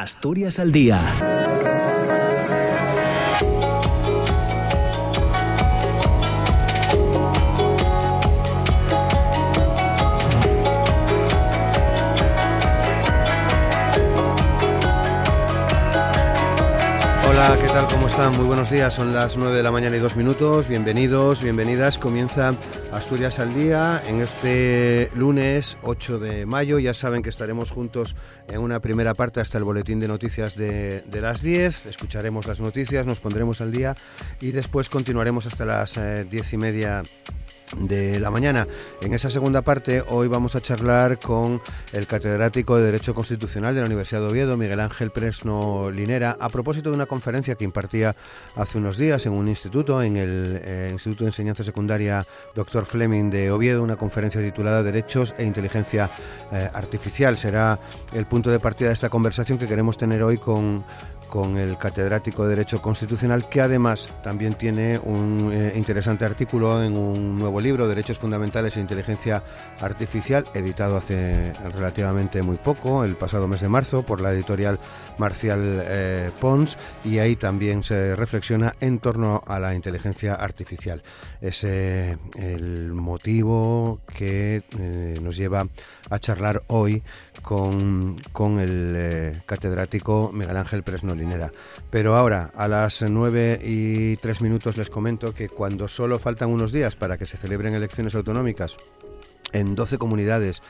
Asturias al día tal? ¿Cómo están? Muy buenos días. Son las 9 de la mañana y dos minutos. Bienvenidos, bienvenidas. Comienza Asturias al día en este lunes 8 de mayo. Ya saben que estaremos juntos en una primera parte hasta el boletín de noticias de, las 10. Escucharemos las noticias, nos pondremos al día y después continuaremos hasta las 10 eh, y media de la mañana. En esa segunda parte hoy vamos a charlar con el catedrático de Derecho Constitucional de la Universidad de Oviedo, Miguel Ángel Presno Linera, a propósito de una conferencia que impartía hace unos días en un instituto, en el eh, Instituto de Enseñanza Secundaria Dr. Fleming de Oviedo, una conferencia titulada Derechos e Inteligencia eh, Artificial. Será el punto de partida de esta conversación que queremos tener hoy con con el catedrático de Derecho Constitucional, que además también tiene un eh, interesante artículo en un nuevo libro, Derechos Fundamentales e Inteligencia Artificial, editado hace relativamente muy poco, el pasado mes de marzo, por la editorial Marcial eh, Pons, y ahí también se reflexiona en torno a la inteligencia artificial. Es eh, el motivo que nos lleva a charlar hoy con, con el catedrático Miguel Ángel Presno pero ahora, a las 9 y 3 minutos, les comento que cuando solo faltan unos días para que se celebren elecciones autonómicas en 12 comunidades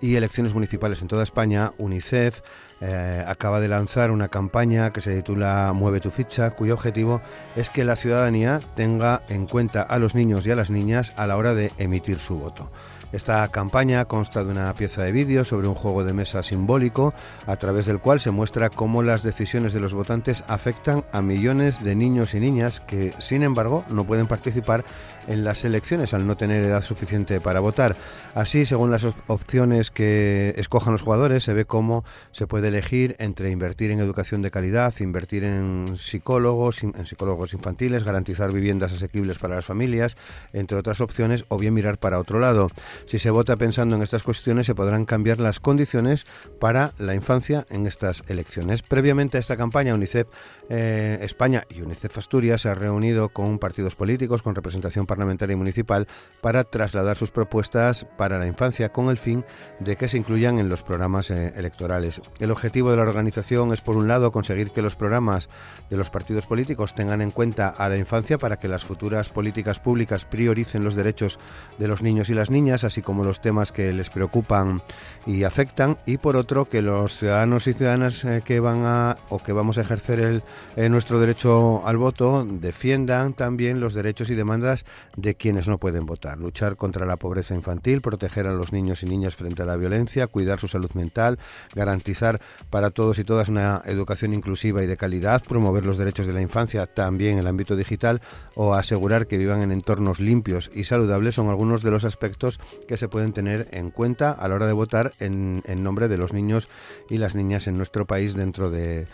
y elecciones municipales en toda España, UNICEF eh, acaba de lanzar una campaña que se titula Mueve tu ficha, cuyo objetivo es que la ciudadanía tenga en cuenta a los niños y a las niñas a la hora de emitir su voto. Esta campaña consta de una pieza de vídeo sobre un juego de mesa simbólico a través del cual se muestra cómo las decisiones de los votantes afectan a millones de niños y niñas que, sin embargo, no pueden participar en las elecciones al no tener edad suficiente para votar. Así, según las opciones que escojan los jugadores, se ve cómo se puede elegir entre invertir en educación de calidad, invertir en psicólogos, en psicólogos infantiles, garantizar viviendas asequibles para las familias, entre otras opciones, o bien mirar para otro lado. Si se vota pensando en estas cuestiones, se podrán cambiar las condiciones para la infancia en estas elecciones. Previamente a esta campaña, UNICEF eh, España y UNICEF Asturias se ha reunido con partidos políticos, con representación parlamentaria y municipal, para trasladar sus propuestas para la infancia con el fin de que se incluyan en los programas eh, electorales. El objetivo de la organización es, por un lado, conseguir que los programas de los partidos políticos tengan en cuenta a la infancia para que las futuras políticas públicas prioricen los derechos de los niños y las niñas, así como los temas que les preocupan y afectan, y por otro que los ciudadanos y ciudadanas eh, que van a o que vamos a ejercer el, eh, nuestro derecho al voto defiendan también los derechos y demandas de quienes no pueden votar, luchar contra la pobreza infantil, proteger a los niños y niñas frente a la violencia, cuidar su salud mental, garantizar para todos y todas una educación inclusiva y de calidad, promover los derechos de la infancia también en el ámbito digital o asegurar que vivan en entornos limpios y saludables son algunos de los aspectos que se pueden tener en cuenta a la hora de votar en, nombre de los niños y las niñas en nuestro país dentro de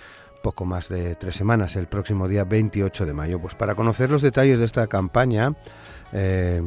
poco más de tres semanas, el próximo día 28 de mayo. Pues para conocer los detalles de esta campaña, eh,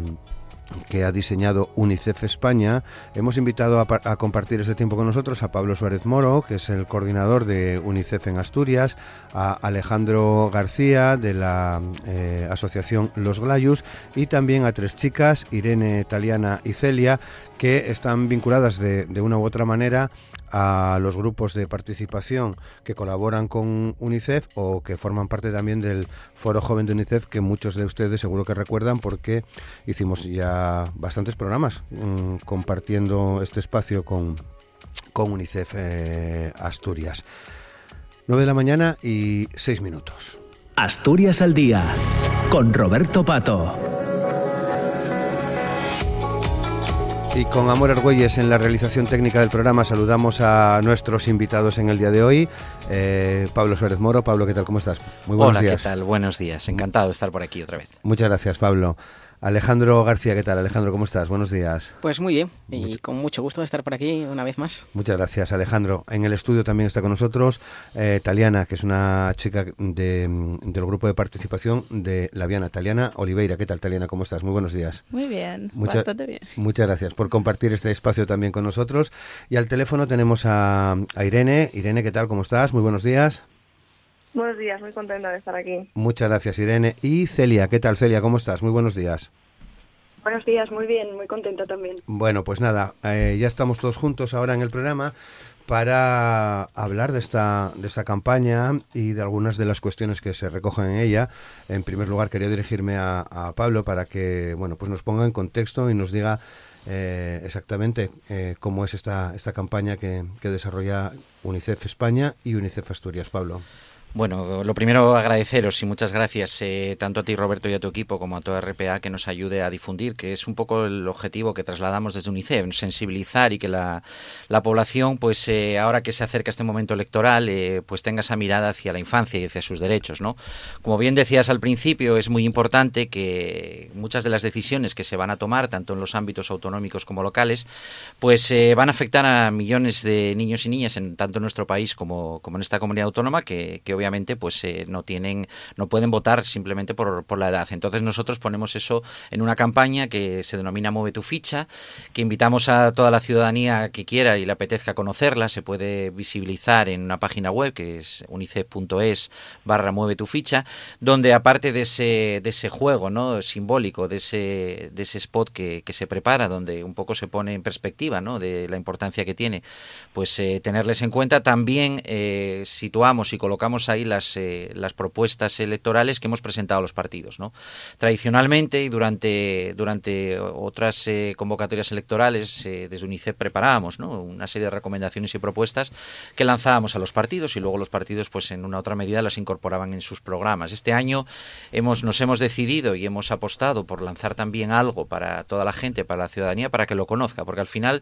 que ha diseñado UNICEF España. Hemos invitado a, compartir este tiempo con nosotros a Pablo Suárez Moro, que es el coordinador de UNICEF en Asturias, a Alejandro García de la eh, asociación Los Glayus y también a tres chicas, Irene, Taliana y Celia, que están vinculadas de, de una u otra manera a los grupos de participación que colaboran con UNICEF o que forman parte también del Foro Joven de UNICEF que muchos de ustedes seguro que recuerdan porque hicimos ya bastantes programas mm, compartiendo este espacio con, con UNICEF eh, Asturias. 9 de la mañana y 6 minutos. Asturias al día con Roberto Pato. Y con Amor Argüelles en la realización técnica del programa saludamos a nuestros invitados en el día de hoy. Eh, Pablo Suárez Moro. Pablo, ¿qué tal? ¿Cómo estás? Muy buenos Hola, ¿qué tal? Buenos días. Encantado de estar por aquí otra vez. Muchas gracias, Pablo. Alejandro García, ¿qué tal? Alejandro, ¿cómo estás? Buenos días. Pues muy bien, y con mucho gusto de estar por aquí una vez más. Muchas gracias, Alejandro. En el estudio también está con nosotros eh, Taliana, que es una chica de, del grupo de participación de La Viana. Taliana Oliveira, ¿qué tal, Taliana? ¿Cómo estás? Muy buenos días. Muy bien, bastante bien. Muchas gracias por compartir este espacio también con nosotros. Y al teléfono tenemos a, a Irene. Irene, ¿qué tal? ¿Cómo estás? Muy buenos días. Buenos días, muy contenta de estar aquí. Muchas gracias, Irene. Y Celia, ¿qué tal, Celia? ¿Cómo estás? Muy buenos días. Buenos días, muy bien, muy contenta también. Bueno, pues nada, eh, ya estamos todos juntos ahora en el programa para hablar de esta, de esta campaña y de algunas de las cuestiones que se recogen en ella. En primer lugar, quería dirigirme a, Pablo para que bueno, pues nos ponga en contexto y nos diga eh, exactamente eh, cómo es esta, esta campaña que, que desarrolla UNICEF España y UNICEF Asturias. Pablo. Bueno, lo primero agradeceros y muchas gracias eh, tanto a ti Roberto y a tu equipo como a toda RPA que nos ayude a difundir, que es un poco el objetivo que trasladamos desde UNICEF, sensibilizar y que la, la población, pues eh, ahora que se acerca este momento electoral, eh, pues tenga esa mirada hacia la infancia y hacia sus derechos, ¿no? Como bien decías al principio, es muy importante que muchas de las decisiones que se van a tomar, tanto en los ámbitos autonómicos como locales, pues van a afectar a millones de niños y niñas en tanto en nuestro país como, como en esta comunidad autónoma que, que obviamente pues eh, no tienen no pueden votar simplemente por, por, la edad. Entonces nosotros ponemos eso en una campaña que se denomina mueve tu ficha que invitamos a toda la ciudadanía que quiera y le apetezca conocerla. Se puede visibilizar en una página web que es unicef.es barra mueve tu ficha donde aparte de ese de ese juego no simbólico de ese de ese spot que, que se prepara donde un poco se pone en perspectiva no de la importancia que tiene pues eh, tenerles en cuenta. También eh, situamos y colocamos ahí las, eh, las propuestas electorales que hemos presentado a los partidos. Tradicionalmente y durante, durante otras eh, convocatorias electorales, eh, desde UNICEF preparábamos una serie de recomendaciones y propuestas que lanzábamos a los partidos y luego los partidos, pues en una otra medida, las incorporaban en sus programas. Este año hemos, nos hemos decidido y hemos apostado por lanzar también algo para toda la gente, para la ciudadanía, para que lo conozca, porque al final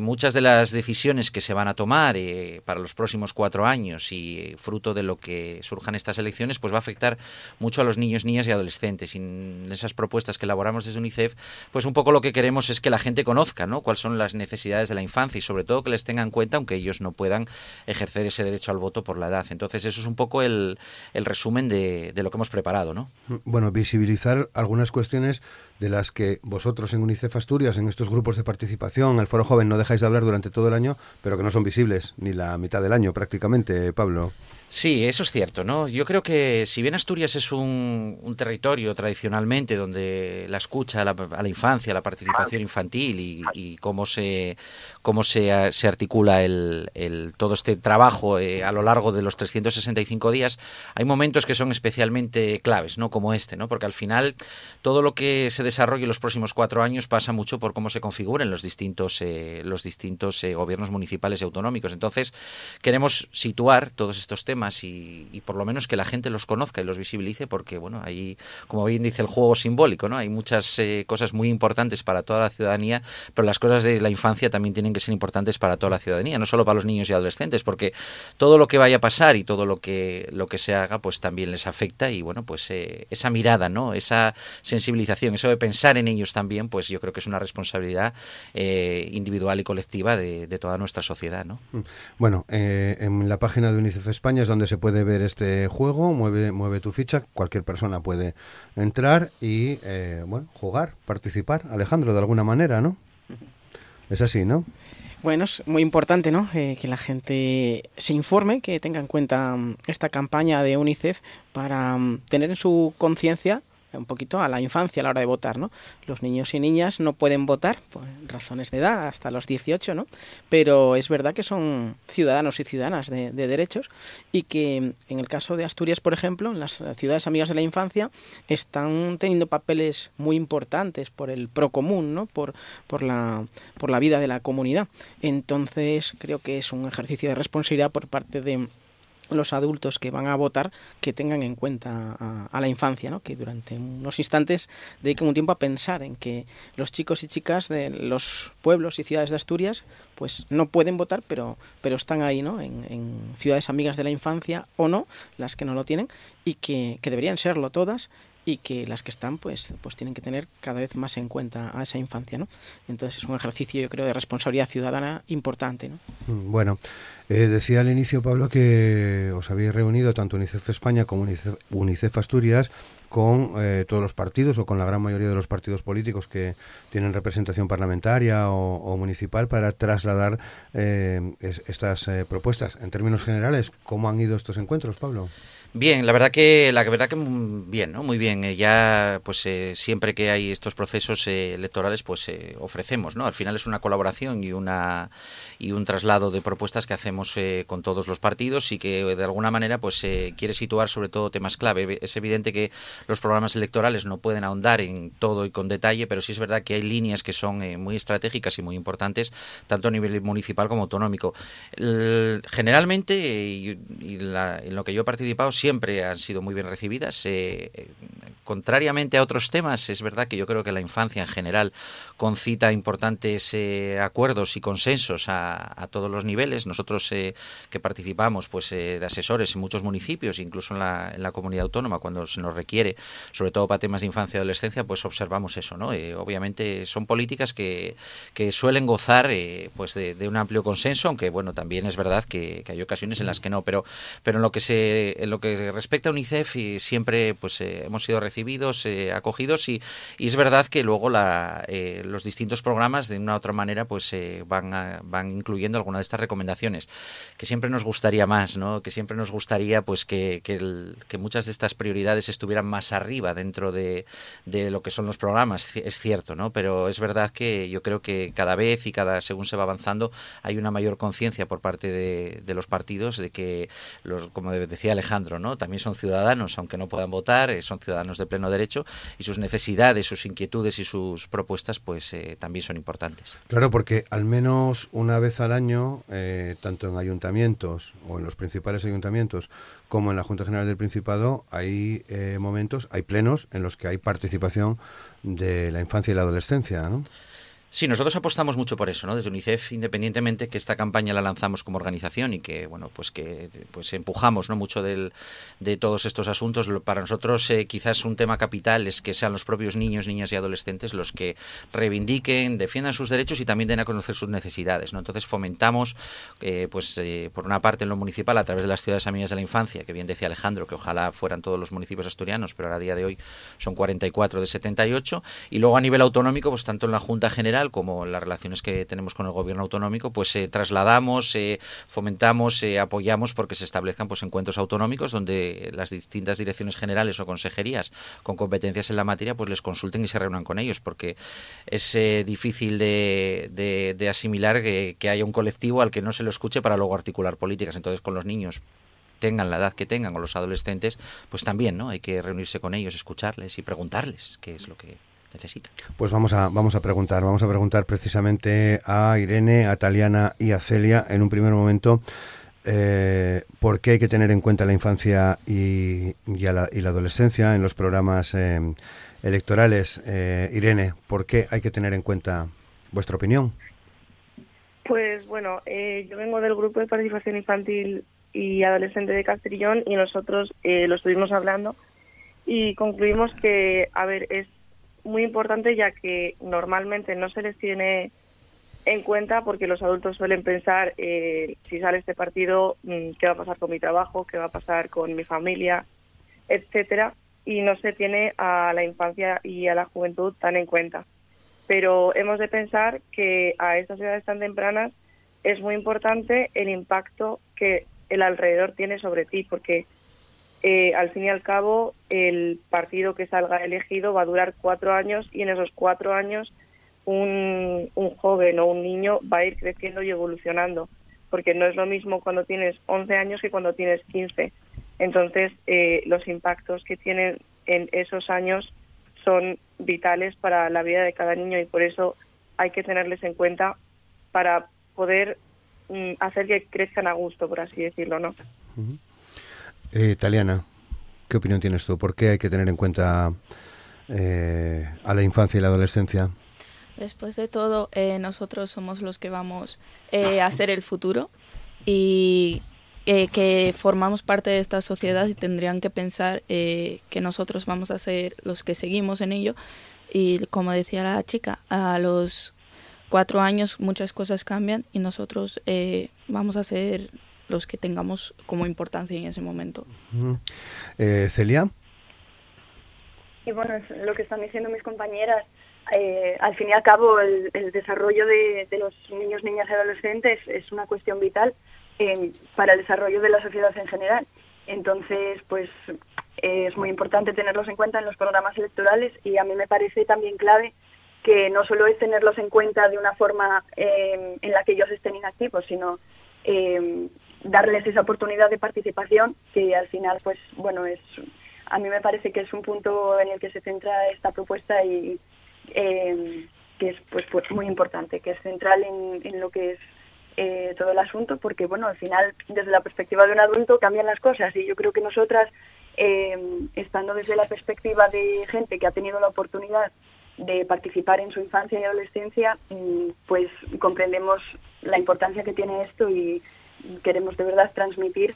muchas de las decisiones que se van a tomar para los próximos cuatro años y fruto de lo que surjan estas elecciones, pues va a afectar mucho a los niños, niñas y adolescentes. Y en esas propuestas que elaboramos desde UNICEF, pues un poco lo que queremos es que la gente conozca, ¿no? Cuáles son las necesidades de la infancia y sobre todo que les tengan en cuenta, aunque ellos no puedan ejercer ese derecho al voto por la edad. Entonces, eso es un poco el, el resumen de, de, lo que hemos preparado, ¿no? Bueno, visibilizar algunas cuestiones de las que vosotros en UNICEF Asturias, en estos grupos de participación, el Foro Joven, no dejáis de hablar durante todo el año, pero que no son visibles ni la mitad del año prácticamente, Pablo. Sí, eso es cierto, ¿no? Yo creo que si bien Asturias es un, un territorio tradicionalmente donde la escucha a la, a la infancia, la participación infantil y, y cómo se cómo se, se articula el, todo este trabajo eh, a lo largo de los 365 días, hay momentos que son especialmente claves, ¿no? Como este, ¿no? Porque al final todo lo que se desarrolle en los próximos cuatro años pasa mucho por cómo se configuren los distintos eh, los distintos eh, gobiernos municipales y autonómicos. Entonces queremos situar todos estos temas y, por lo menos que la gente los conozca y los visibilice porque, bueno, hay, como bien dice el juego simbólico, ¿no? Hay muchas eh, cosas muy importantes para toda la ciudadanía, pero las cosas de la infancia también tienen que ser importantes para toda la ciudadanía, no solo para los niños y adolescentes, porque todo lo que vaya a pasar y todo lo que, lo que se haga, pues también les afecta y, bueno, pues eh, esa mirada, ¿no? Esa sensibilización, eso de pensar en ellos también, pues yo creo que es una responsabilidad eh, individual y colectiva de, toda nuestra sociedad, ¿no? Bueno, eh, en la página de UNICEF España donde se puede ver este juego, mueve, mueve tu ficha, cualquier persona puede entrar y eh, bueno, jugar, participar, Alejandro, de alguna manera, ¿no? Es así, ¿no? Bueno, es muy importante ¿no? Eh, que la gente se informe, que tenga en cuenta um, esta campaña de UNICEF para um, tener en su conciencia un poquito a la infancia a la hora de votar, ¿no? Los niños y niñas no pueden votar por razones de edad hasta los 18, ¿no? Pero es verdad que son ciudadanos y ciudadanas de, de, derechos y que en el caso de Asturias, por ejemplo, en las ciudades amigas de la infancia están teniendo papeles muy importantes por el procomún, ¿no? Por, por, la, por la vida de la comunidad. Entonces creo que es un ejercicio de responsabilidad por parte de los adultos que van a votar que tengan en cuenta a, a, la infancia, ¿no? que durante unos instantes dediquen un tiempo a pensar en que los chicos y chicas de los pueblos y ciudades de Asturias pues no pueden votar, pero, pero están ahí ¿no? en, en ciudades amigas de la infancia o no, las que no lo tienen, y que, que deberían serlo todas y que las que están pues, pues tienen que tener cada vez más en cuenta a esa infancia. ¿no? Entonces es un ejercicio yo creo de responsabilidad ciudadana importante. ¿no? Mm, bueno, eh, decía al inicio Pablo que os habéis reunido tanto UNICEF España como UNICEF, Asturias con eh, todos los partidos o con la gran mayoría de los partidos políticos que tienen representación parlamentaria o, municipal para trasladar eh, estas propuestas. En términos generales, ¿cómo han ido estos encuentros, Pablo? Bien, la verdad que la verdad que bien, ¿no? Muy bien. Eh, ya pues eh, siempre que hay estos procesos eh, electorales pues ofrecemos, ¿no? Al final es una colaboración y una y un traslado de propuestas que hacemos con todos los partidos y que de alguna manera pues quiere situar sobre todo temas clave. Es evidente que los programas electorales no pueden ahondar en todo y con detalle, pero sí es verdad que hay líneas que son muy estratégicas y muy importantes tanto a nivel municipal como autonómico. generalmente y, en lo que yo he participado siempre han sido muy bien recibidas. Eh, contrariamente a otros temas, es verdad que yo creo que la infancia en general concita importantes eh, acuerdos y consensos a, todos los niveles. Nosotros eh, que participamos pues de asesores en muchos municipios, incluso en la, en la, comunidad autónoma, cuando se nos requiere, sobre todo para temas de infancia y adolescencia, pues observamos eso. ¿no? obviamente son políticas que, que suelen gozar pues de, un amplio consenso, aunque bueno, también es verdad que, que, hay ocasiones en las que no, pero, pero en lo que se en lo que respecta a UNICEF, siempre pues eh, hemos sido recibidos, eh, acogidos y, es verdad que luego la, eh, los distintos programas de una u otra manera pues van, van incluyendo alguna de estas recomendaciones que siempre nos gustaría más, ¿no? que siempre nos gustaría pues que, que, muchas de estas prioridades estuvieran más arriba dentro de, de, lo que son los programas, es cierto, ¿no? pero es verdad que yo creo que cada vez y cada según se va avanzando hay una mayor conciencia por parte de, de los partidos de que, los, como decía Alejandro, también son ciudadanos, aunque no puedan votar, eh, son ciudadanos de pleno derecho y sus necesidades, sus inquietudes y sus propuestas pues eh, también son importantes. Claro, porque al menos una vez al año, eh, tanto en ayuntamientos o en los principales ayuntamientos como en la Junta General del Principado, hay momentos, hay plenos en los que hay participación de la infancia y la adolescencia, ¿no? Sí, nosotros apostamos mucho por eso, ¿no? Desde UNICEF, independientemente que esta campaña la lanzamos como organización y que, bueno, pues que pues empujamos, ¿no? Mucho del, de todos estos asuntos. Para nosotros, eh, quizás un tema capital es que sean los propios niños, niñas y adolescentes los que reivindiquen, defiendan sus derechos y también den a conocer sus necesidades, ¿no? Entonces fomentamos, eh, pues eh, por una parte en lo municipal a través de las ciudades amigas de la infancia, que bien decía Alejandro, que ojalá fueran todos los municipios asturianos, pero ahora a día de hoy son 44 de 78, y luego a nivel autonómico, pues tanto en la Junta General como las relaciones que tenemos con el gobierno autonómico, pues eh, trasladamos, eh, fomentamos, eh, apoyamos porque se establezcan pues encuentros autonómicos donde las distintas direcciones generales o consejerías con competencias en la materia pues les consulten y se reúnan con ellos porque es difícil de, asimilar que, que haya un colectivo al que no se lo escuche para luego articular políticas. Entonces con los niños tengan la edad que tengan o los adolescentes, pues también, ¿no? Hay que reunirse con ellos, escucharles y preguntarles qué es lo que necesita. Pues vamos a, vamos a preguntar, vamos a preguntar precisamente a Irene, a Taliana y a Celia en un primer momento. Eh, por qué hay que tener en cuenta la infancia y, y, la, y la, adolescencia en los programas eh, electorales. Eh, Irene, ¿por qué hay que tener en cuenta vuestra opinión? Pues bueno, yo vengo del grupo de participación infantil y adolescente de Castrillón y nosotros lo estuvimos hablando y concluimos que, a ver, es muy importante ya que normalmente no se les tiene en cuenta porque los adultos suelen pensar eh, si sale este partido mm, qué va a pasar con mi trabajo, qué va a pasar con mi familia, etcétera, y no se tiene a la infancia y a la juventud tan en cuenta. Pero hemos de pensar que a estas edades tan tempranas es muy importante el impacto que el alrededor tiene sobre ti, porque eh, al fin y al cabo el partido que salga elegido va a durar cuatro años y en esos cuatro años un, joven o un niño va a ir creciendo y evolucionando, porque no es lo mismo cuando tienes 11 años que cuando tienes 15. Entonces, eh, los impactos que tienen en esos años son vitales para la vida de cada niño y por eso hay que tenerles en cuenta para poder mm, hacer que crezcan a gusto, por así decirlo, ¿no? Eh, Taliana, ¿qué opinión tienes tú? ¿Por qué hay que tener en cuenta eh, a la infancia y la adolescencia? Después de todo, eh, nosotros somos los que vamos a ser el futuro y, que formamos parte de esta sociedad y tendrían que pensar que nosotros vamos a ser los que seguimos en ello. Y como decía la chica, a los cuatro años muchas cosas cambian y nosotros vamos a ser los que tengamos como importancia en ese momento. Celia. Y bueno, es lo que están diciendo mis compañeras. Eh, al fin y al cabo, el, desarrollo de, los niños, niñas y adolescentes es una cuestión vital eh, para el desarrollo de la sociedad en general. Entonces, pues es muy importante tenerlos en cuenta en los programas electorales y a mí me parece también clave que no solo es tenerlos en cuenta de una forma eh, en la que ellos estén inactivos, sino darles esa oportunidad de participación que al final, pues bueno, es a mí me parece que es un punto en el que se centra esta propuesta y eh, que es pues, pues, muy importante, que es central en, lo que es eh, todo el asunto, porque bueno, al final desde la perspectiva de un adulto cambian las cosas y yo creo que nosotras, eh, estando desde la perspectiva de gente que ha tenido la oportunidad de participar en su infancia y adolescencia, mm, pues comprendemos la importancia que tiene esto y queremos de verdad transmitir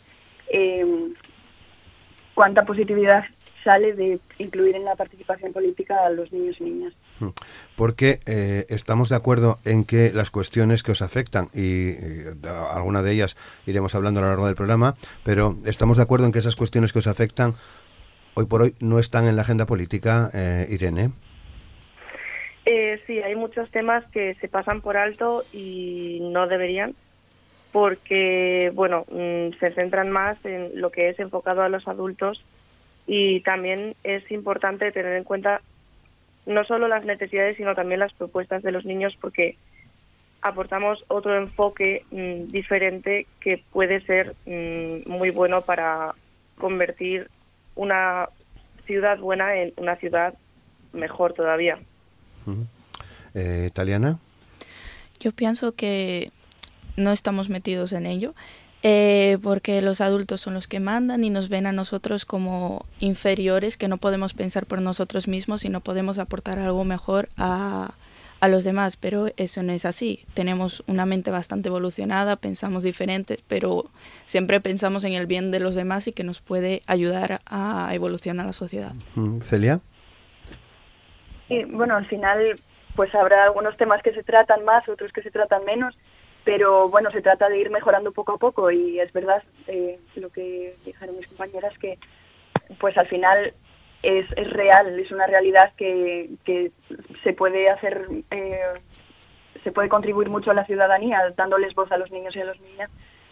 cuánta positividad sale de incluir en la participación política a los niños y niñas. Hmm. Porque eh, estamos de acuerdo en que las cuestiones que os afectan, y, alguna de ellas iremos hablando a lo largo del programa, pero estamos de acuerdo en que esas cuestiones que os afectan hoy por hoy no están en la agenda política, eh, Irene. Eh, sí, hay muchos temas que se pasan por alto y no deberían porque bueno mm, se centran más en lo que es enfocado a los adultos y también es importante tener en cuenta no solo las necesidades sino también las propuestas de los niños porque aportamos otro enfoque mm, diferente que puede ser mm, muy bueno para convertir una ciudad buena en una ciudad mejor todavía. Eh, ¿Italiana? Yo pienso que no estamos metidos en ello, eh, porque los adultos son los que mandan y nos ven a nosotros como inferiores, que no podemos pensar por nosotros mismos y no podemos aportar algo mejor a, a los demás, pero eso no es así. Tenemos una mente bastante evolucionada, pensamos diferentes, pero siempre pensamos en el bien de los demás y que nos puede ayudar a evolucionar la sociedad. Celia. Sí, bueno, al final pues habrá algunos temas que se tratan más, otros que se tratan menos, pero bueno, se trata de ir mejorando poco a poco y es verdad eh, lo que dijeron mis compañeras que pues al final es, real, es una realidad que, se puede hacer, eh, se puede contribuir mucho a la ciudadanía dándoles voz a los niños y a las niñas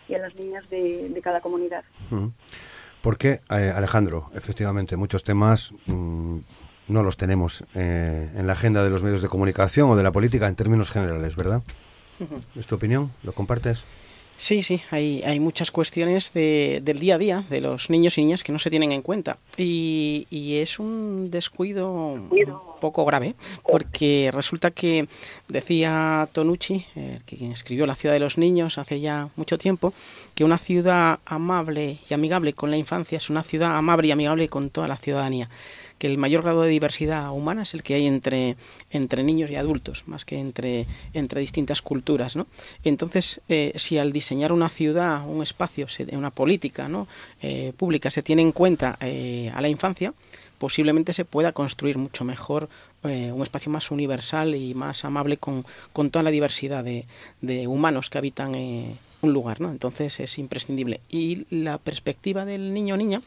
y a las niñas de, cada comunidad. Porque, eh, Alejandro, efectivamente, muchos temas mm, no los tenemos en la agenda de los medios de comunicación o de la política en términos generales, ¿verdad? ¿Es tu opinión? ¿Lo compartes? Sí, sí, hay, hay muchas cuestiones de, del día a día de los niños y niñas que no se tienen en cuenta. Y, es un descuido un poco grave, porque resulta que, decía Tonucci, el que escribió La ciudad de los niños hace ya mucho tiempo, que una ciudad amable y amigable con la infancia es una ciudad amable y amigable con toda la ciudadanía que el mayor grado de diversidad humana es el que hay entre, entre niños y adultos, más que entre, entre distintas culturas. ¿no? Entonces, eh, si al diseñar una ciudad, un espacio, una política ¿no? Eh, pública se tiene en cuenta eh, a la infancia, posiblemente se pueda construir mucho mejor un espacio más universal y más amable con, con toda la diversidad de, de humanos que habitan un lugar. ¿no? Entonces es imprescindible. Y la perspectiva del niño o niña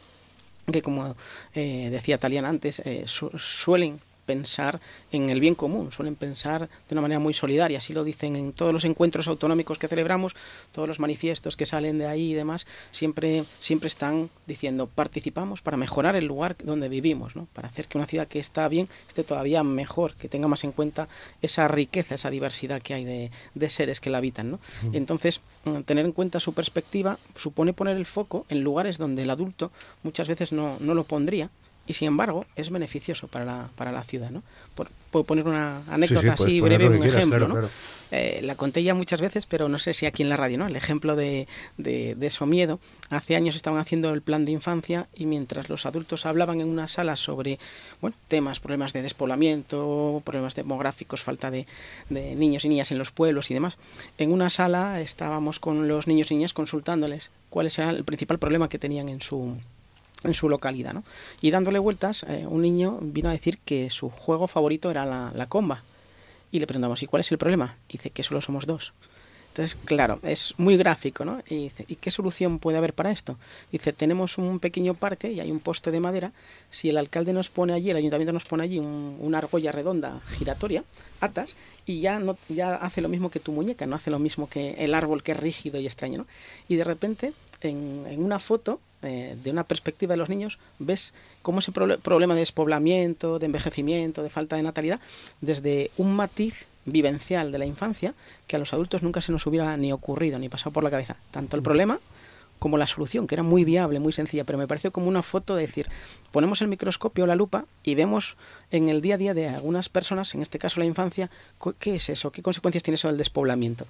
que como eh, decía Taliana antes, eh, suelen pensar en el bien común, suelen pensar de una manera muy solidaria, así lo dicen en todos los encuentros autonómicos que celebramos, todos los manifiestos que salen de ahí y demás, siempre, siempre están diciendo participamos para mejorar el lugar donde vivimos, ¿no? para hacer que una ciudad que está bien esté todavía mejor, que tenga más en cuenta esa riqueza, esa diversidad que hay de, de seres que la habitan. ¿no? Entonces, mm, tener en cuenta su perspectiva supone poner el foco en lugares donde el adulto muchas veces no, no lo pondría y sin embargo es beneficioso para la, para la ciudad. ¿no? Por, puedo poner una anécdota así breve, un ejemplo. ¿no? Eh, la conté ya muchas veces, pero no sé si aquí en la radio, ¿no? el ejemplo de, de, de eso miedo. Hace años estaban haciendo el plan de infancia y mientras los adultos hablaban en una sala sobre bueno, temas, problemas de despoblamiento, problemas demográficos, falta de, de niños y niñas en los pueblos y demás, en una sala estábamos con los niños y niñas consultándoles cuál era el principal problema que tenían en su en su localidad. ¿no? Y dándole vueltas, eh, un niño vino a decir que su juego favorito era la, la comba. Y le preguntamos, ¿y cuál es el problema? Y dice que solo somos dos. Entonces, claro, es muy gráfico, ¿no? Y dice, ¿y qué solución puede haber para esto? Dice, tenemos un pequeño parque y hay un poste de madera. Si el alcalde nos pone allí, el ayuntamiento nos pone allí un, una argolla redonda giratoria, atas, y ya no ya hace lo mismo que tu muñeca, no hace lo mismo que el árbol que es rígido y extraño, ¿no? Y de repente, en, en una foto, eh, de una perspectiva de los niños, ves cómo ese pro problema de despoblamiento, de envejecimiento, de falta de natalidad, desde un matiz vivencial de la infancia que a los adultos nunca se nos hubiera ni ocurrido ni pasado por la cabeza. Tanto el problema como la solución, que era muy viable, muy sencilla, pero me pareció como una foto de decir, ponemos el microscopio, la lupa, y vemos en el día a día de algunas personas, en este caso la infancia, qué es eso, qué consecuencias tiene eso del despoblamiento.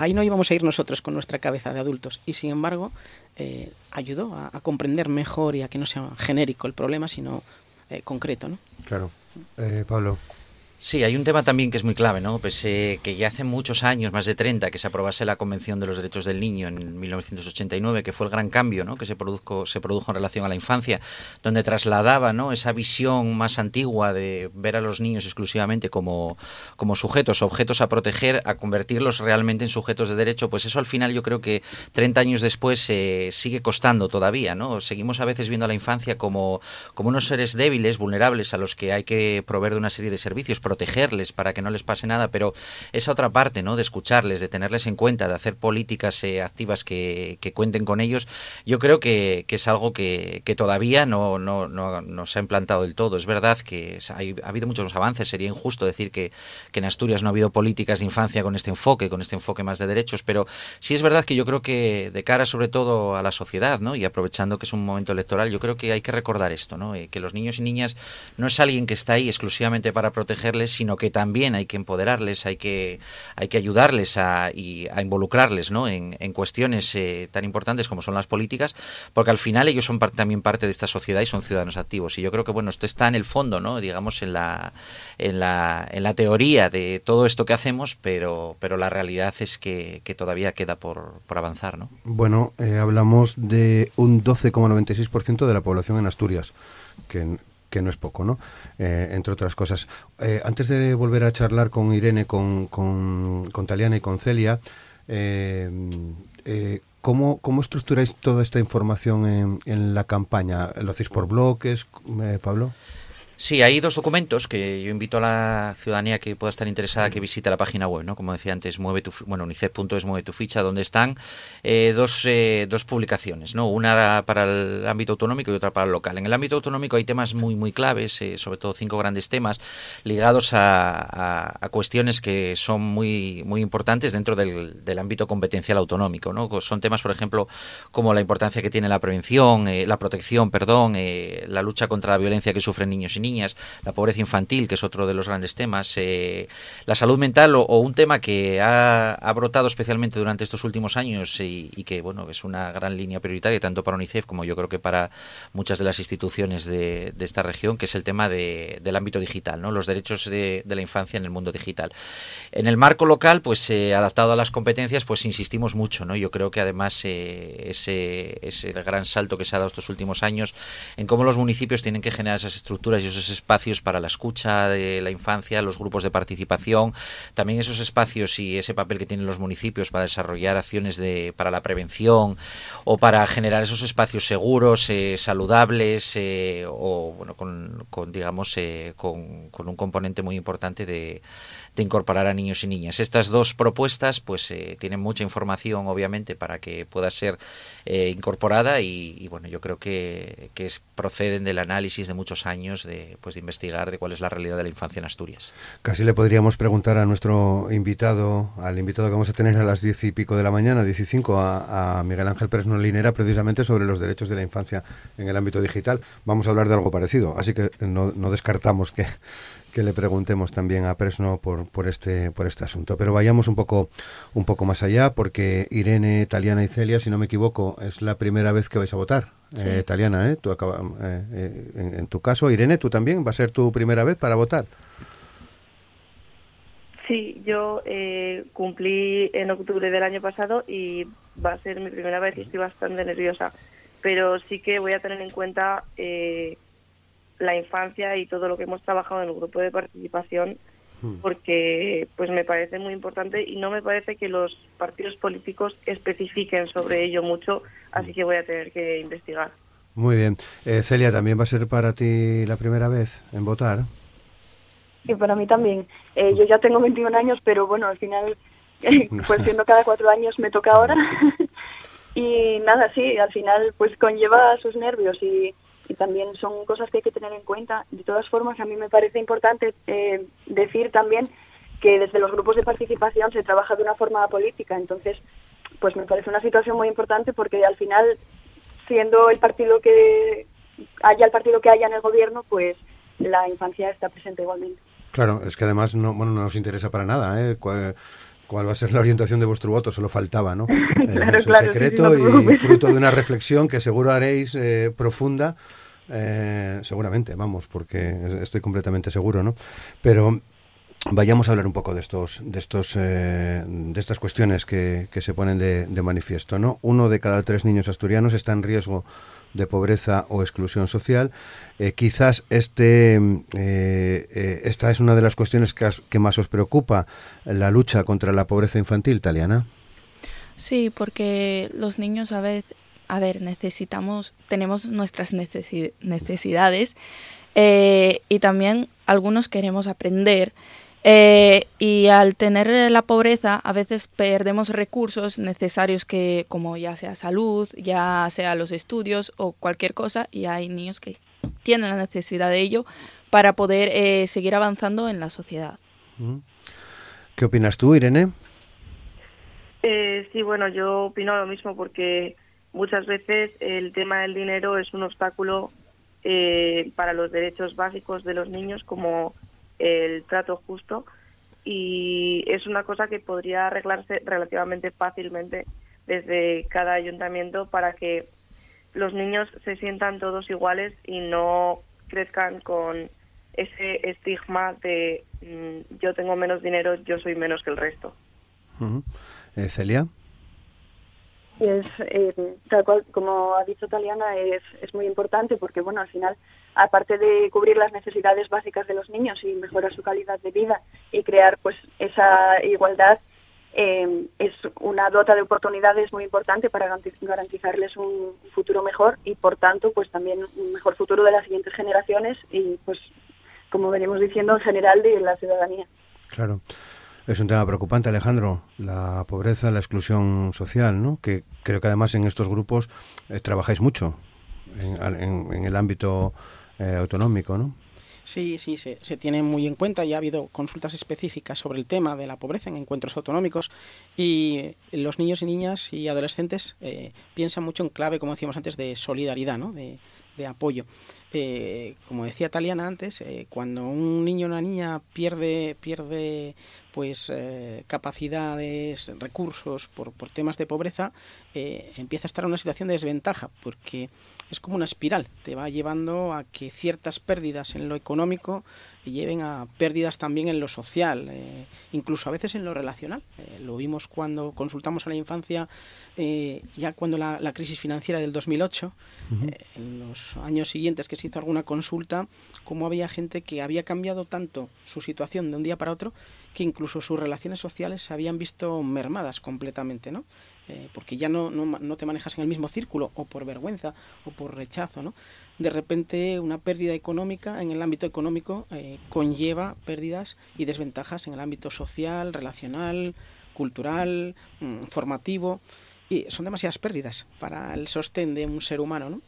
Ahí no íbamos a ir nosotros con nuestra cabeza de adultos, y sin embargo eh, ayudó a, a, comprender mejor y a que no sea genérico el problema, sino eh, concreto. ¿no? Claro. Eh, Pablo. Sí, hay un tema también que es muy clave, ¿no? Pese que ya hace muchos años, más de 30, que se aprobase la Convención de los Derechos del Niño en 1989, que fue el gran cambio, ¿no? Que se produjo, se produjo en relación a la infancia, donde trasladaba, ¿no? Esa visión más antigua de ver a los niños exclusivamente como, como sujetos, objetos a proteger, a convertirlos realmente en sujetos de derecho, pues eso al final yo creo que 30 años después eh, sigue costando todavía, ¿no? Seguimos a veces viendo a la infancia como, como unos seres débiles, vulnerables, a los que hay que proveer de una serie de servicios protegerles para que no les pase nada, pero esa otra parte, ¿no? De escucharles, de tenerles en cuenta, de hacer políticas eh, activas que, que, cuenten con ellos, yo creo que, es algo que, que todavía no, no, no, no, se ha implantado del todo. Es verdad que hay, ha habido muchos avances, sería injusto decir que, que en Asturias no ha habido políticas de infancia con este enfoque, con este enfoque más de derechos, pero sí es verdad que yo creo que de cara sobre todo a la sociedad, ¿no? Y aprovechando que es un momento electoral, yo creo que hay que recordar esto, ¿no? Eh, que los niños y niñas no es alguien que está ahí exclusivamente para proteger sino que también hay que empoderarles, hay que, hay que ayudarles a, y a involucrarles ¿no? en, cuestiones eh, tan importantes como son las políticas, porque al final ellos son también parte de esta sociedad y son ciudadanos activos. Y yo creo que bueno, esto está en el fondo, ¿no? digamos, en la, en la, en la teoría de todo esto que hacemos, pero, pero la realidad es que, que todavía queda por, por avanzar. ¿no? Bueno, eh, hablamos de un 12,96% de la población en Asturias, que que no es poco, ¿no? Eh, entre otras cosas. Eh, antes de volver a charlar con Irene, con, con, con Taliana y con Celia, eh, ¿cómo, ¿cómo, estructuráis toda esta información en, en, la campaña? ¿Lo hacéis por bloques, Pablo? Sí, hay dos documentos que yo invito a la ciudadanía que pueda estar interesada que visite la página web, ¿no? Como decía antes, mueve tu, bueno, unicef.es mueve tu ficha, donde están eh, dos, eh, dos publicaciones, ¿no? Una para el ámbito autonómico y otra para el local. En el ámbito autonómico hay temas muy, muy claves, eh, sobre todo cinco grandes temas ligados a, a, a, cuestiones que son muy, muy importantes dentro del, del, ámbito competencial autonómico, ¿no? Son temas, por ejemplo, como la importancia que tiene la prevención, eh, la protección, perdón, la lucha contra la violencia que sufren niños y niñas, la pobreza infantil, que es otro de los grandes temas, eh, la salud mental o, un tema que ha, ha, brotado especialmente durante estos últimos años y, que bueno es una gran línea prioritaria tanto para UNICEF como yo creo que para muchas de las instituciones de, esta región, que es el tema de, del ámbito digital, ¿no? los derechos de, de, la infancia en el mundo digital. En el marco local, pues eh, adaptado a las competencias, pues insistimos mucho, ¿no? Yo creo que además eh, ese, ese gran salto que se ha dado estos últimos años en cómo los municipios tienen que generar esas estructuras y esos espacios para la escucha de la infancia, los grupos de participación, también esos espacios y ese papel que tienen los municipios para desarrollar acciones de, para la prevención o para generar esos espacios seguros, eh, saludables eh, o bueno, con, con digamos eh, con, con, un componente muy importante de, de, incorporar a niños y niñas. Estas dos propuestas pues eh, tienen mucha información obviamente para que pueda ser eh, incorporada y, bueno yo creo que, proceden del análisis de muchos años de pues, de investigar de cuál es la realidad de la infancia en Asturias. Casi le podríamos preguntar a nuestro invitado, al invitado que vamos a tener a las diez y pico de la mañana, diez a, Miguel Ángel Pérez Nolinera, precisamente sobre los derechos de la infancia en el ámbito digital. Vamos a hablar de algo parecido, así que no descartamos que que le preguntemos también a Presno por, por, este, por este asunto. Pero vayamos un poco, un poco más allá, porque Irene, Taliana y Celia, si no me equivoco, es la primera vez que vais a votar. Eh, Taliana, ¿eh? Tú acaba, eh, eh, en, tu caso, Irene, tú también, ¿va a ser tu primera vez para votar? Sí, yo cumplí en octubre del año pasado y va a ser mi primera vez y estoy bastante nerviosa. Pero sí que voy a tener en cuenta la infancia y todo lo que hemos trabajado en el grupo de participación hmm. porque pues me parece muy importante y no me parece que los partidos políticos especifiquen sobre ello mucho, así que voy a tener que investigar. Muy bien. Eh, Celia, ¿también va a ser para ti la primera vez en votar? Y para mí también. Eh, yo ya tengo 21 años, pero bueno, al final, pues siendo cada cuatro años me toca ahora. y nada, sí, al final pues conlleva sus nervios y y también son cosas que hay que tener en cuenta. De todas formas, a mí me parece importante eh, decir también que desde los grupos de participación se trabaja de una forma política, entonces pues me parece una situación muy importante porque al final siendo el partido que haya el partido que haya en el gobierno, pues la infancia está presente igualmente. Claro, es que además no, bueno, no nos interesa para nada, ¿eh? ¿Cuál, va a ser la orientación de vuestro voto? Solo faltaba, ¿no? claro, es un secreto y fruto de una reflexión que seguro haréis eh, profunda eh, seguramente, vamos, porque estoy completamente seguro, ¿no? Pero vayamos a hablar un poco de estos, de estos, eh, de estas cuestiones que, se ponen de, manifiesto, ¿no? Uno de cada tres niños asturianos está en riesgo de pobreza o exclusión social. Eh, quizás este, esta es una de las cuestiones que, más os preocupa, la lucha contra la pobreza infantil, Taliana. Sí, porque los niños a veces a ver, necesitamos, tenemos nuestras necesidades eh, y también algunos queremos aprender. Eh, y al tener la pobreza, a veces perdemos recursos necesarios que, como ya sea salud, ya sea los estudios o cualquier cosa, y hay niños que tienen la necesidad de ello para poder eh, seguir avanzando en la sociedad. ¿Qué opinas tú, Irene? sí, bueno, yo opino lo mismo porque muchas veces el tema del dinero es un obstáculo eh, para los derechos básicos de los niños como el trato justo y es una cosa que podría arreglarse relativamente fácilmente desde cada ayuntamiento para que los niños se sientan todos iguales y no crezcan con ese estigma de mm, yo tengo menos dinero, yo soy menos que el resto. Eh, Celia es eh, tal cual como ha dicho Taliana es, es muy importante porque bueno al final aparte de cubrir las necesidades básicas de los niños y mejorar su calidad de vida y crear pues esa igualdad eh, es una dota de oportunidades muy importante para garantizarles un futuro mejor y por tanto pues también un mejor futuro de las siguientes generaciones y pues como venimos diciendo en general de la ciudadanía claro es un tema preocupante, Alejandro, la pobreza, la exclusión social, ¿no? Que creo que además en estos grupos eh, trabajáis mucho en, el ámbito eh, autonómico, ¿no? Sí, sí, se, tiene muy en cuenta y ha habido consultas específicas sobre el tema de la pobreza en encuentros autonómicos y los niños y niñas y adolescentes eh, piensan mucho en clave, como decíamos antes, de solidaridad, ¿no? de, apoyo. Eh, como decía Taliana antes, eh, cuando un niño o una niña pierde, pierde pues capacidades, recursos por, por, temas de pobreza, empieza a estar en una situación de desventaja, porque es como una espiral, te va llevando a que ciertas pérdidas en lo económico lleven a pérdidas también en lo social, incluso a veces en lo relacional. lo vimos cuando consultamos a la infancia eh, ya cuando la, crisis financiera del 2008, eh, en los años siguientes que se hizo alguna consulta, cómo había gente que había cambiado tanto su situación de un día para otro que incluso sus relaciones sociales se habían visto mermadas completamente, ¿no? Eh, porque ya no, no, te manejas en el mismo círculo, o por vergüenza, o por rechazo, ¿no? De repente una pérdida económica en el ámbito económico conlleva pérdidas y desventajas en el ámbito social, relacional, cultural, mm, formativo y son demasiadas pérdidas para el sostén de un ser humano, ¿no?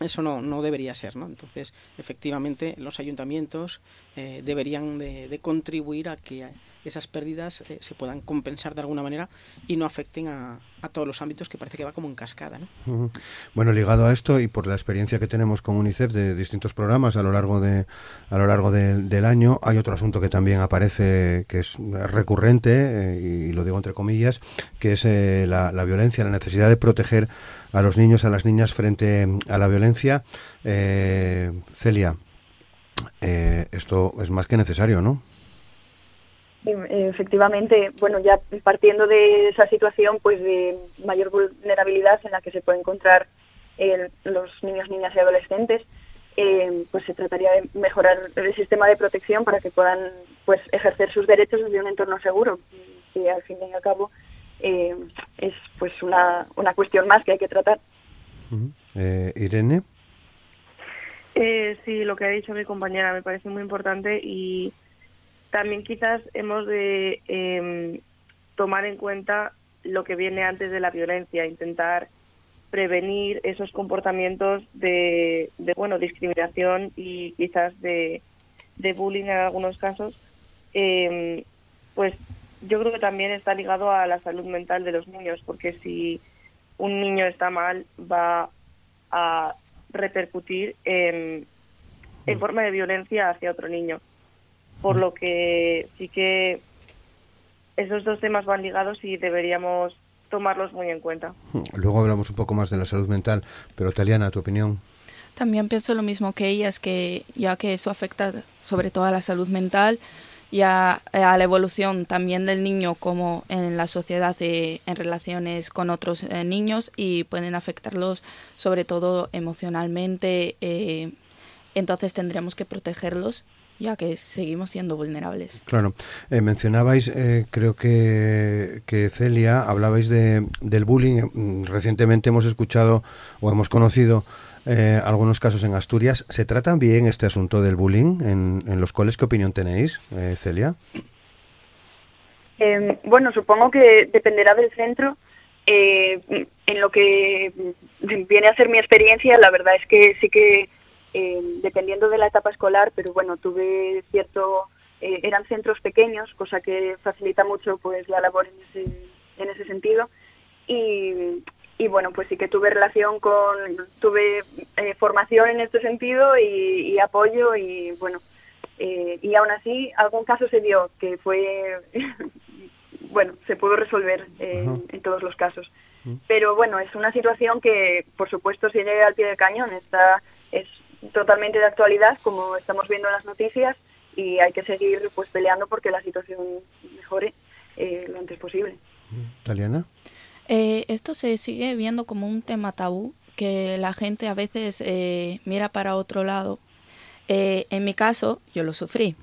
Eso no, no debería ser, ¿no? Entonces, efectivamente, los ayuntamientos eh, deberían de, contribuir a que esas pérdidas eh, se puedan compensar de alguna manera y no afecten a, a, todos los ámbitos que parece que va como en cascada. ¿no? Bueno, ligado a esto y por la experiencia que tenemos con UNICEF de distintos programas a lo largo de a lo largo del año, hay otro asunto que también aparece que es recurrente eh, y lo digo entre comillas, que es la, la violencia, la necesidad de proteger a los niños, a las niñas frente a la violencia. Eh, Celia, eh, esto es más que necesario, ¿no? Efectivamente, bueno, ya partiendo de esa situación, pues de mayor vulnerabilidad en la que se puede encontrar los niños, niñas y adolescentes, eh, pues se trataría de mejorar el sistema de protección para que puedan, pues, ejercer sus derechos desde un entorno seguro, que al fin y al cabo eh, es pues una, una cuestión más que hay que tratar. Eh, Irene. Eh, sí, lo que ha dicho mi compañera me parece muy importante y también quizás hemos de em, tomar en cuenta lo que viene antes de la violencia, intentar prevenir esos comportamientos de, de bueno discriminación y quizás de, de bullying en algunos casos, eh, pues yo creo que también está ligado a la salud mental de los niños, porque si un niño está mal, va a repercutir en, en mm. forma de violencia hacia otro niño. Por mm. lo que sí que esos dos temas van ligados y deberíamos tomarlos muy en cuenta. Luego hablamos un poco más de la salud mental, pero Taliana, tu opinión. También pienso lo mismo que ellas, que ya que eso afecta sobre todo a la salud mental, y a, la evolución también del niño como en la sociedad en relaciones con otros eh, niños y pueden afectarlos sobre todo emocionalmente. Eh, entonces tendremos que protegerlos ya que seguimos siendo vulnerables. Claro. Eh, mencionabais, creo que, que Celia, hablabais de, del bullying. Recientemente hemos escuchado o hemos conocido eh, algunos casos en Asturias. ¿Se trata bien este asunto del bullying en, los coles? ¿Qué opinión tenéis, eh, Celia? Em, bueno, supongo que dependerá del centro. Eh, en lo que viene a ser mi experiencia, la verdad es que sí que, em, dependiendo de la etapa escolar, pero bueno, tuve cierto... eran centros pequeños, cosa que facilita mucho pues la labor en ese, en ese sentido. Y, y bueno, pues sí que tuve relación con, tuve eh, formación en este sentido y, apoyo y bueno, eh, y aún así algún caso se dio que fue, bueno, se pudo resolver en todos los casos. Pero bueno, es una situación que por supuesto sigue al pie del cañón, está, es totalmente de actualidad como estamos viendo en las noticias y hay que seguir pues peleando porque la situación mejore eh, lo antes posible. Taliana. Eh, esto se sigue viendo como un tema tabú, que la gente a veces eh, mira para otro lado. Eh, en mi caso, yo lo sufrí.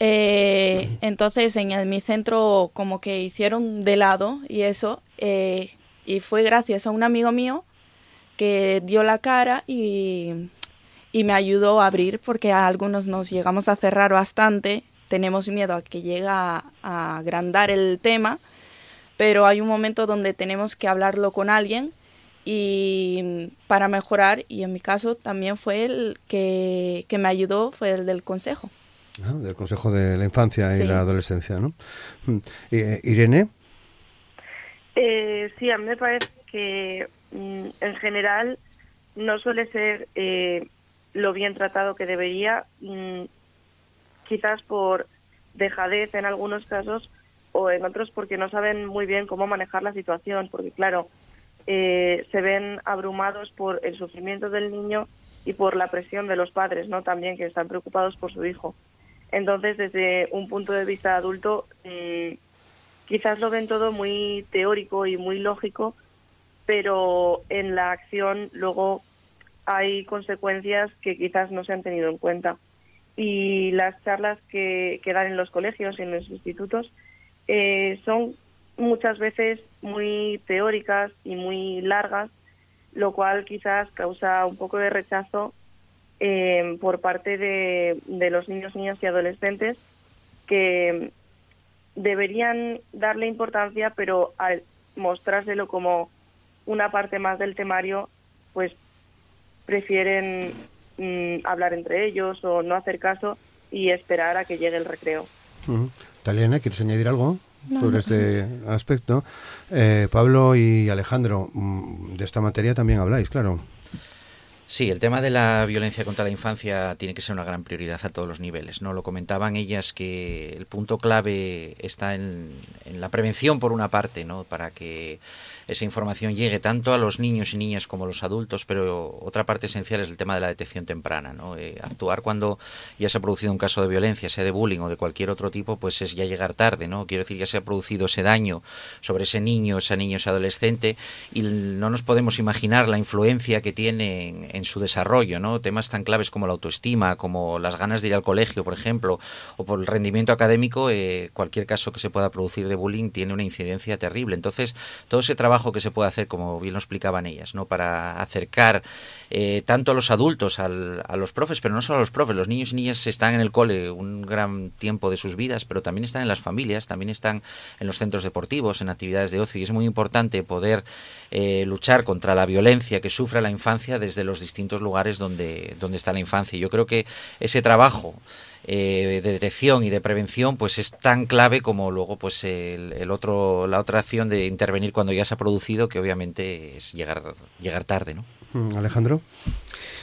entonces, en mi centro como que hicieron de lado y eso, y fue gracias a un amigo mío que dio la cara y, y me ayudó a abrir, porque a algunos nos llegamos a cerrar bastante, tenemos miedo a que llegue a agrandar el tema pero hay un momento donde tenemos que hablarlo con alguien y para mejorar. Y en mi caso también fue el que, me ayudó fue el del consejo. Ah, del consejo de la infancia y la adolescencia no mm, eh, Irene. Eh, sí a mí me parece que mm, en general no suele ser eh, lo bien tratado que debería mm, quizás por dejadez en algunos casos o en otros porque no saben muy bien cómo manejar la situación, porque claro, eh, se ven abrumados por el sufrimiento del niño y por la presión de los padres, ¿no? También que están preocupados por su hijo. Entonces, desde un punto de vista adulto, mm, quizás lo ven todo muy teórico y muy lógico, pero en la acción luego hay consecuencias que quizás no se han tenido en cuenta. Y las charlas que, dan en los colegios y en los institutos eh, son muchas veces muy teóricas y muy largas, lo cual quizás causa un poco de rechazo eh, por parte de, los niños, niñas y adolescentes que deberían darle importancia, pero al mostrárselo como una parte más del temario, pues prefieren mm, hablar entre ellos o no hacer caso y esperar a que llegue el recreo. Taliana, ¿quieres añadir algo? sobre este aspecto. Eh, Pablo y Alejandro, mm, de esta materia también habláis, claro. Sí, el tema de la violencia contra la infancia tiene que ser una gran prioridad a todos los niveles. No lo comentaban ellas que el punto clave está en, la prevención por una parte, ¿no? Para que esa información llegue tanto a los niños y niñas como a los adultos, pero otra parte esencial es el tema de la detección temprana. ¿no? Eh, actuar cuando ya se ha producido un caso de violencia, sea de bullying o de cualquier otro tipo, pues es ya llegar tarde. ¿no? Quiero decir, ya se ha producido ese daño sobre ese niño, ese niño, ese adolescente, y no nos podemos imaginar la influencia que tiene en, su desarrollo. ¿no? Temas tan claves como la autoestima, como las ganas de ir al colegio, por ejemplo, o por el rendimiento académico, eh, cualquier caso que se pueda producir de bullying tiene una incidencia terrible. Entonces, todo ese trabajo que se puede hacer, como bien lo explicaban ellas, ¿no? para acercar eh, tanto a los adultos a los profes, pero no solo a los profes, los niños y niñas están en el cole un gran tiempo de sus vidas, pero también están en las familias, también están en los centros deportivos, en actividades de ocio, y es muy importante poder eh, luchar contra la violencia que sufre la infancia desde los distintos lugares donde, donde está la infancia. Yo creo que ese trabajo eh, de detección y de prevención pues es tan clave como luego pues el, otro la otra acción de intervenir cuando ya se ha producido que obviamente es llegar llegar tarde no mm, Alejandro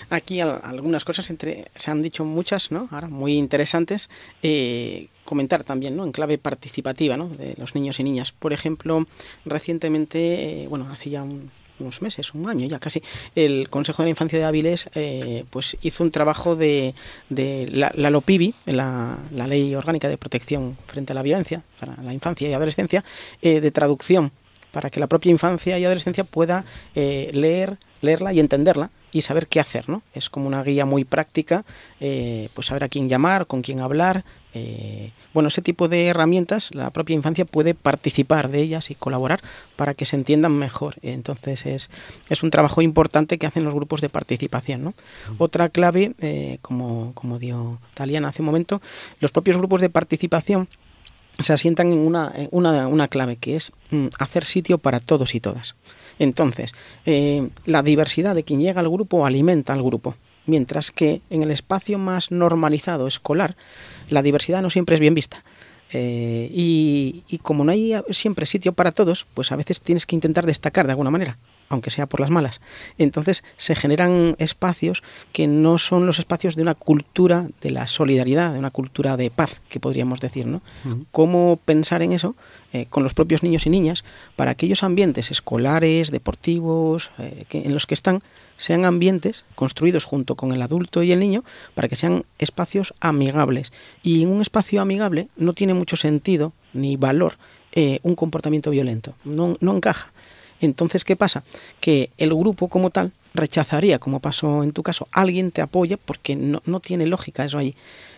aquí algunas cosas entre se han dicho muchas no ahora muy interesantes eh, comentar también ¿no? en clave participativa ¿no? de los niños y niñas por ejemplo recientemente eh, bueno hace ya un, unos meses, un año ya casi, el Consejo de la Infancia de Áviles eh, pues hizo un trabajo de, de la, la LOPIBI, la, la, Ley Orgánica de Protección frente a la Violencia para la Infancia y Adolescencia, eh, de traducción para que la propia infancia y adolescencia pueda eh, leer, leerla y entenderla y saber qué hacer, ¿no? Es como una guía muy práctica, pues saber a quién llamar, con quién hablar, eh, bueno, ese tipo de herramientas, la propia infancia puede participar de ellas y colaborar para que se entiendan mejor. Entonces es, es un trabajo importante que hacen los grupos de participación. ¿no? Otra clave, eh, como, como dio Taliana hace un momento, los propios grupos de participación se asientan en una, una, una clave que es mm, hacer sitio para todos y todas. Entonces, eh, la diversidad de quien llega al grupo alimenta al grupo mientras que en el espacio más normalizado escolar la diversidad no siempre es bien vista. Eh, y, como no hay siempre sitio para todos, pues a veces tienes que intentar destacar de alguna manera, aunque sea por las malas. Entonces se generan espacios que no son los espacios de una cultura de la solidaridad, de una cultura de paz, que podríamos decir, ¿no? ¿Cómo pensar en eso eh, con los propios niños y niñas para aquellos ambientes escolares, deportivos, eh, en los que están sean ambientes construidos junto con el adulto y el niño para que sean espacios amigables. Y en un espacio amigable no tiene mucho sentido ni valor eh, un comportamiento violento, no, no encaja. Entonces, ¿qué pasa? Que el grupo como tal rechazaría, como pasó en tu caso, alguien te apoya porque no, no tiene lógica eso ahí.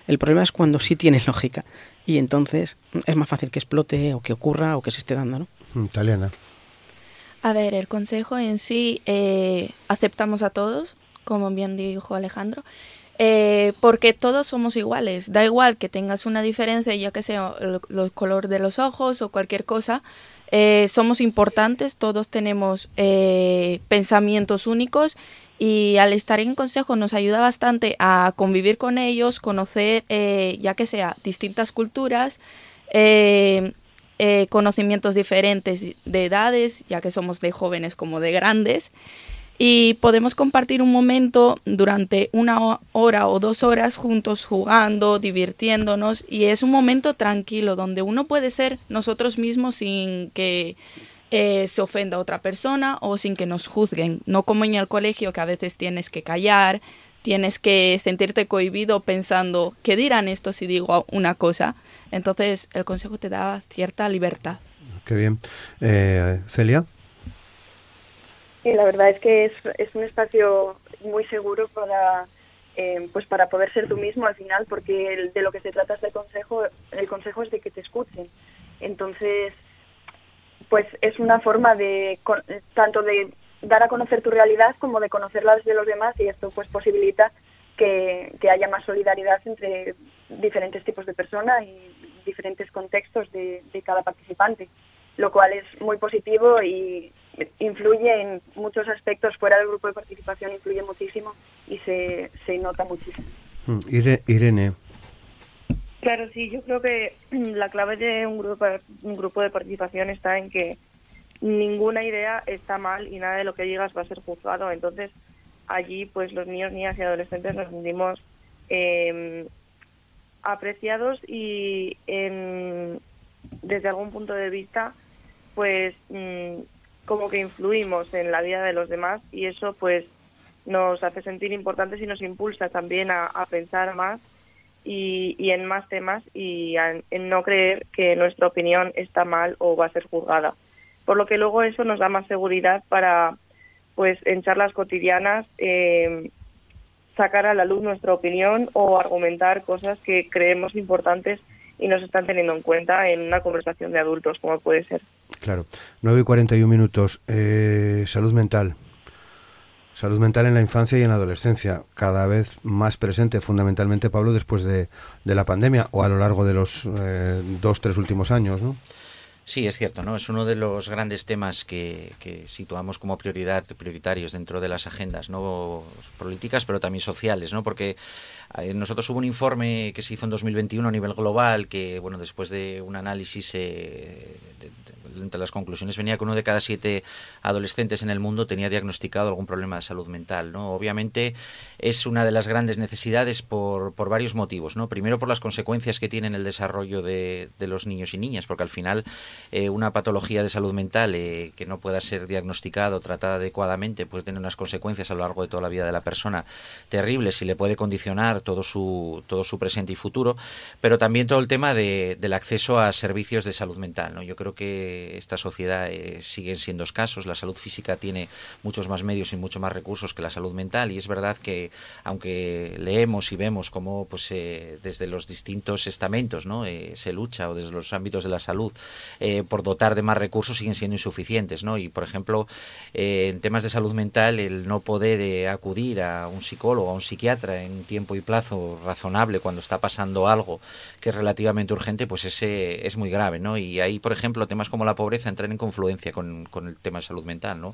El problema es cuando sí tiene lógica y entonces es más fácil que explote o que ocurra o que se esté dando, ¿no? Mm, italiana. A ver, el consejo en sí eh, aceptamos a todos, como bien dijo Alejandro, eh, porque todos somos iguales. Da igual que tengas una diferencia, ya que sea el, color de los ojos o cualquier cosa. Eh, somos importantes, todos tenemos pensamientos únicos y al estar en consejo nos ayuda bastante a convivir con ellos, conocer, ya que sea distintas culturas, eh, conocimientos diferentes de edades, ya que somos de jóvenes como de grandes, y podemos compartir un momento durante una hora o dos horas juntos jugando, divirtiéndonos, y es un momento tranquilo donde uno puede ser nosotros mismos sin que eh, se ofenda otra persona o sin que nos juzguen, no como en el colegio que a veces tienes que callar, tienes que sentirte cohibido pensando, ¿qué dirán esto si digo una cosa? Entonces el consejo te da cierta libertad. Qué bien. Eh, Celia. Sí, la verdad es que es, es un espacio muy seguro para eh, pues para poder ser tú mismo al final, porque de lo que se trata este consejo, el consejo es de que te escuchen. Entonces, pues es una forma de tanto de dar a conocer tu realidad como de conocerla de los demás y esto pues posibilita que, que haya más solidaridad entre diferentes tipos de personas y diferentes contextos de, cada participante, lo cual es muy positivo y, influye en muchos aspectos fuera del grupo de participación, influye muchísimo y se, se nota muchísimo. Mm, Irene. Claro, sí, yo creo que la clave de un grupo, un grupo de participación está en que ninguna idea está mal y nada de lo que digas va a ser juzgado. Entonces, allí, pues los niños, niñas y adolescentes nos sentimos em, apreciados y desde algún punto de vista, pues mm, como que influimos en la vida de los demás y eso, pues, nos hace sentir importantes y nos impulsa también a, pensar más y, en más temas y en no creer que nuestra opinión está mal o va a ser juzgada. Por lo que luego eso nos da más seguridad para, pues, en charlas cotidianas, eh, sacar a la luz nuestra opinión o argumentar cosas que creemos importantes y nos están teniendo en cuenta en una conversación de adultos, como puede ser. Claro. 9 y 41 minutos. Eh, salud mental. Salud mental en la infancia y en la adolescencia, cada vez más presente, fundamentalmente, Pablo, después de, de la pandemia o a lo largo de los eh, dos, tres últimos años, ¿no? Sí, es cierto, ¿no? Es uno de los grandes temas que, situamos como prioridad, prioritarios dentro de las agendas, no políticas, pero también sociales, ¿no? Porque eh, nosotros hubo un informe que se hizo en 2021 a nivel global que, bueno, después de un análisis eh, entre las conclusiones venía que uno de cada siete adolescentes en el mundo tenía diagnosticado algún problema de salud mental. ¿no? Obviamente es una de las grandes necesidades por, por varios motivos. ¿no? Primero por las consecuencias que tiene en el desarrollo de, de los niños y niñas, porque al final eh, una patología de salud mental eh, que no pueda ser diagnosticada o tratada adecuadamente puede tener unas consecuencias a lo largo de toda la vida de la persona terribles y le puede condicionar todo su, todo su presente y futuro, pero también todo el tema de, del acceso a servicios de salud mental. ¿no? Yo creo que esta sociedad eh, siguen siendo escasos. La salud física tiene muchos más medios y mucho más recursos que la salud mental y es verdad que aunque leemos y vemos cómo pues eh, desde los distintos estamentos ¿no? Eh, se lucha o desde los ámbitos de la salud por dotar de más recursos siguen siendo insuficientes. ¿no? Y por ejemplo en temas de salud mental el no poder acudir a un psicólogo, a un psiquiatra en tiempo y plazo razonable cuando está pasando algo que es relativamente urgente pues ese es muy grave. ¿no? Y ahí por ejemplo temas como la la pobreza entrar en confluencia con, el tema de salud mental. ¿no?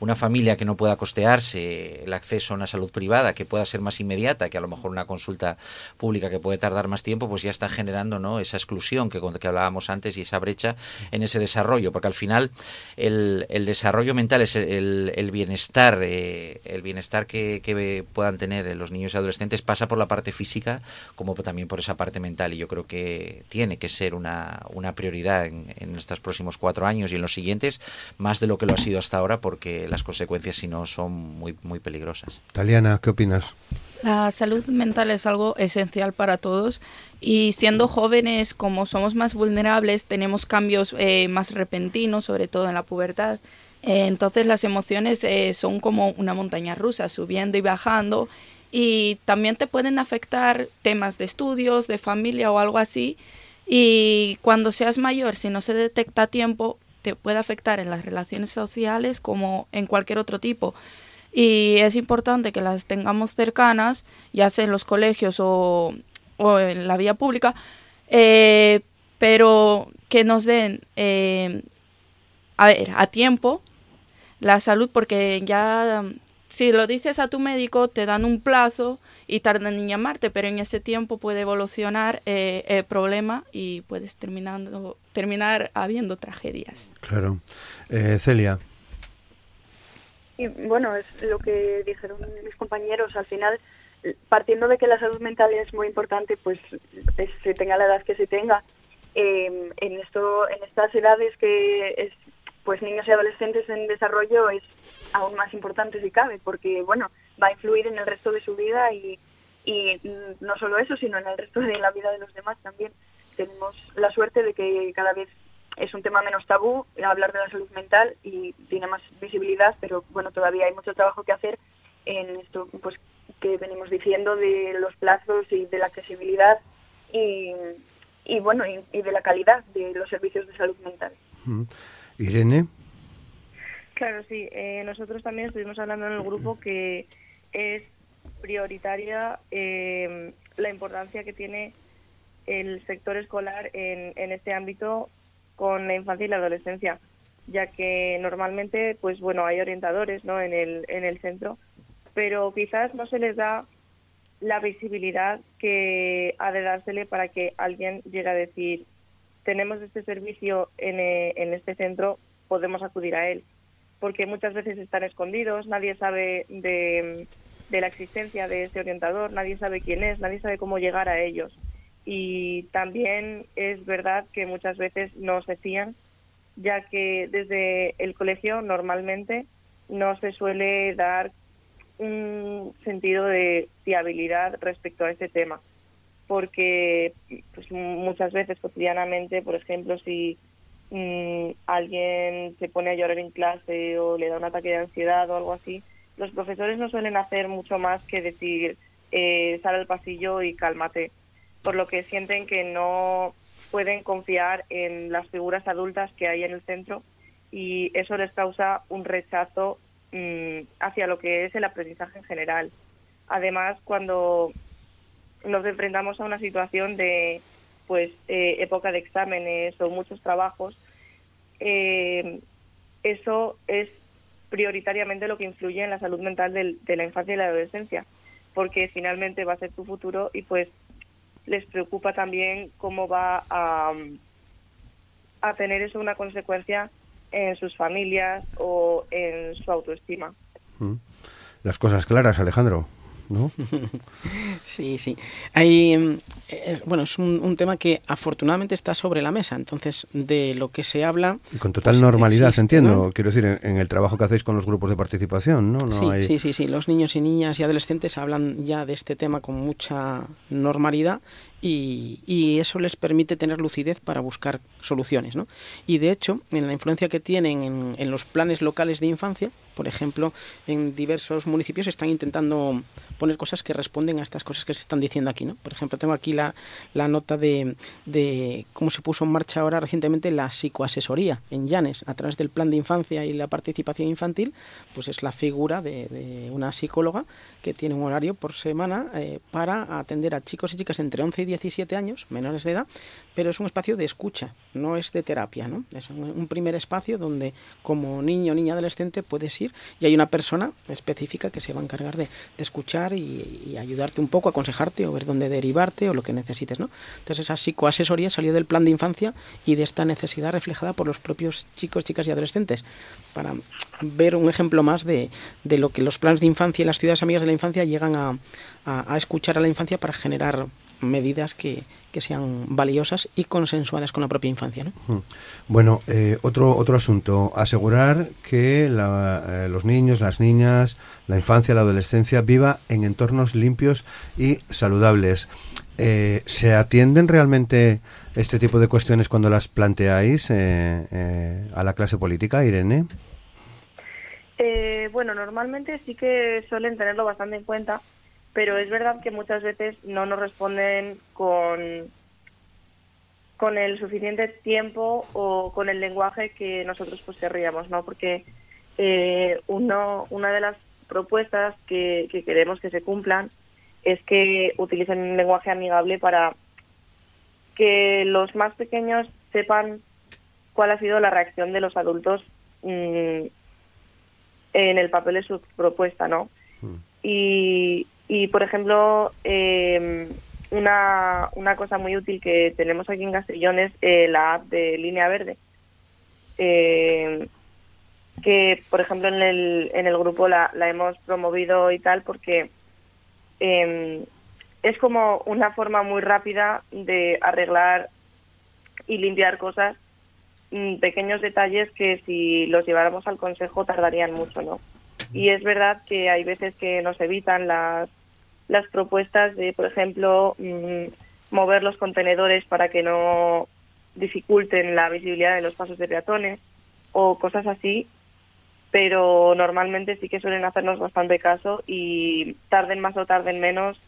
Una familia que no pueda costearse el acceso a una salud privada, que pueda ser más inmediata, que a lo mejor una consulta pública que puede tardar más tiempo, pues ya está generando ¿no? esa exclusión que, hablábamos antes y esa brecha en ese desarrollo, porque al final el, desarrollo mental es el, bienestar, eh, el bienestar que, puedan tener los niños y adolescentes pasa por la parte física como también por esa parte mental y yo creo que tiene que ser una, prioridad en, en estos próximos cuatro años y en los siguientes, más de lo que lo ha sido hasta ahora, porque las consecuencias, si no, son muy, muy peligrosas. Taliana, ¿qué opinas? La salud mental es algo esencial para todos y siendo jóvenes, como somos más vulnerables, tenemos cambios eh, más repentinos, sobre todo en la pubertad. Eh, entonces las emociones eh, son como una montaña rusa, subiendo y bajando y también te pueden afectar temas de estudios, de familia o algo así y cuando seas mayor, si no se detecta a tiempo, te puede afectar en las relaciones sociales como en cualquier otro tipo. Y es importante que las tengamos cercanas, ya sea en los colegios o, en la vía pública, eh, pero que nos den, eh, a ver, a tiempo la salud, porque ya si lo dices a tu médico, te dan un plazo y tardan en llamarte, pero en ese tiempo puede evolucionar eh, el problema y puedes terminando, terminar habiendo tragedias. Claro. Eh, Celia. Y bueno, es lo que dijeron mis compañeros. Al final, partiendo de que la salud mental es muy importante, pues se tenga la edad que se tenga, em, en esto, en estas edades que es, pues niños y adolescentes en desarrollo es aún más importante si cabe, porque bueno, va a influir en el resto de su vida y, y no solo eso, sino en el resto de la vida de los demás también. Tenemos la suerte de que cada vez es un tema menos tabú hablar de la salud mental y tiene más visibilidad, pero bueno, todavía hay mucho trabajo que hacer en esto pues que venimos diciendo de los plazos y de la accesibilidad y, y bueno, y, de la calidad de los servicios de salud mental. Irene. Claro, sí. Eh, nosotros también estuvimos hablando en el grupo que es prioritaria eh, la importancia que tiene el sector escolar en, en este ámbito con la infancia y la adolescencia. ya que normalmente, pues bueno, hay orientadores ¿no? en, el, en el centro, pero quizás no se les da la visibilidad que ha de dársele para que alguien llegue a decir, tenemos este servicio en, eh, en este centro, podemos acudir a él. Porque muchas veces están escondidos, nadie sabe de, de la existencia de este orientador, nadie sabe quién es, nadie sabe cómo llegar a ellos. Y también es verdad que muchas veces no se fían, ya que desde el colegio normalmente no se suele dar un sentido de fiabilidad respecto a este tema, porque pues, muchas veces cotidianamente, por ejemplo, si mm, alguien se pone a llorar en clase o le da un ataque de ansiedad o algo así, los profesores no suelen hacer mucho más que decir eh, sal al pasillo y cálmate, por lo que sienten que no pueden confiar en las figuras adultas que hay en el centro y eso les causa un rechazo Mm, hacia lo que es el aprendizaje en general. Además, cuando nos enfrentamos a una situación de pues eh, época de exámenes o muchos trabajos, eh, eso es prioritariamente lo que influye en la salud mental de la infancia y la adolescencia, porque finalmente va a ser tu futuro y pues les preocupa también cómo va a, a tener eso una consecuencia en sus familias o en su autoestima. Mm. Las cosas claras, Alejandro. ¿No? sí, sí. Hay, em, es, bueno, es un, tema que afortunadamente está sobre la mesa. Entonces, de lo que se habla. Y con total pues, normalidad, entiendo. Quiero decir, en, el trabajo que hacéis con los grupos de participación, ¿no? sí, sí, sí, sí. Los niños y niñas y adolescentes hablan ya de este tema con mucha normalidad y, eso les permite tener lucidez para buscar soluciones. ¿no? Y de hecho, en la influencia que tienen en, en los planes locales de infancia, por ejemplo, en diversos municipios están intentando poner cosas que responden a estas cosas que se están diciendo aquí. ¿no? Por ejemplo, tengo aquí la, la nota de, de cómo se puso en marcha ahora recientemente la psicoasesoría en Llanes a través del plan de infancia y la participación infantil, pues es la figura de, una psicóloga que tiene un horario por semana eh, para atender a chicos y chicas entre 11 y 17 años, menores de edad, pero es un espacio de escucha, no es de terapia. ¿no? Es un primer espacio donde como niño o niña adolescente puedes ir y hay una persona específica que se va a encargar de, escuchar y, ayudarte un poco, aconsejarte o ver dónde derivarte o lo que necesites. ¿no? Entonces esa psicoasesoría salió del plan de infancia y de esta necesidad reflejada por los propios chicos, chicas y adolescentes para ver un ejemplo más de, lo que los planes de infancia y las ciudades amigas de la infancia llegan a escuchar a la infancia para generar medidas que, que sean valiosas y consensuadas con la propia infancia. ¿no? Bueno, eh, otro, otro asunto, asegurar que eh, los niños, las niñas, la infancia, la adolescencia viva en entornos limpios y saludables. Eh, ¿Se atienden realmente este tipo de cuestiones cuando las planteáis a la clase política, Irene? bueno, normalmente sí que suelen tenerlo bastante en cuenta pero es verdad que muchas veces no nos responden con, con el suficiente tiempo o con el lenguaje que nosotros pues querríamos, ¿no? Porque eh, uno, una de las propuestas que, queremos que se cumplan es que utilicen un lenguaje amigable para que los más pequeños sepan cuál ha sido la reacción de los adultos mm, en el papel de su propuesta, ¿no? Hmm. Y, y, por ejemplo, eh, una, una cosa muy útil que tenemos aquí en Castellón es eh, la app de Línea Verde. Eh, que, por ejemplo, en el, en el grupo la, la hemos promovido y tal porque em, es como una forma muy rápida de arreglar y limpiar cosas, mm, pequeños detalles que si los lleváramos al consejo tardarían mucho, ¿no? Y es verdad que hay veces que nos evitan las las propuestas de, por ejemplo, mm, mover los contenedores para que no dificulten la visibilidad de los pasos de peatones o cosas así, pero normalmente sí que suelen hacernos bastante caso y tarden más o tarden menos,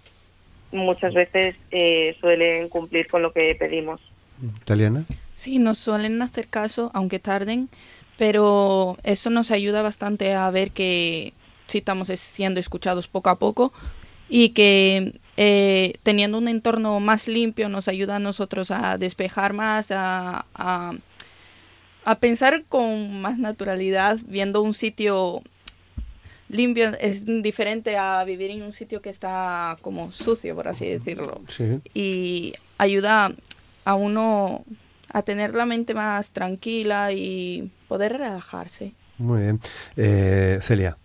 muchas veces eh, suelen cumplir con lo que pedimos. ¿Italiana? Sí, nos suelen hacer caso, aunque tarden, pero eso nos ayuda bastante a ver que si estamos siendo escuchados poco a poco, y que eh, teniendo un entorno más limpio nos ayuda a nosotros a despejar más, a, a pensar con más naturalidad, viendo un sitio limpio es diferente a vivir en un sitio que está como sucio, por así decirlo. Y ayuda a uno a tener la mente más tranquila y poder relajarse. Muy bien. Eh, Celia.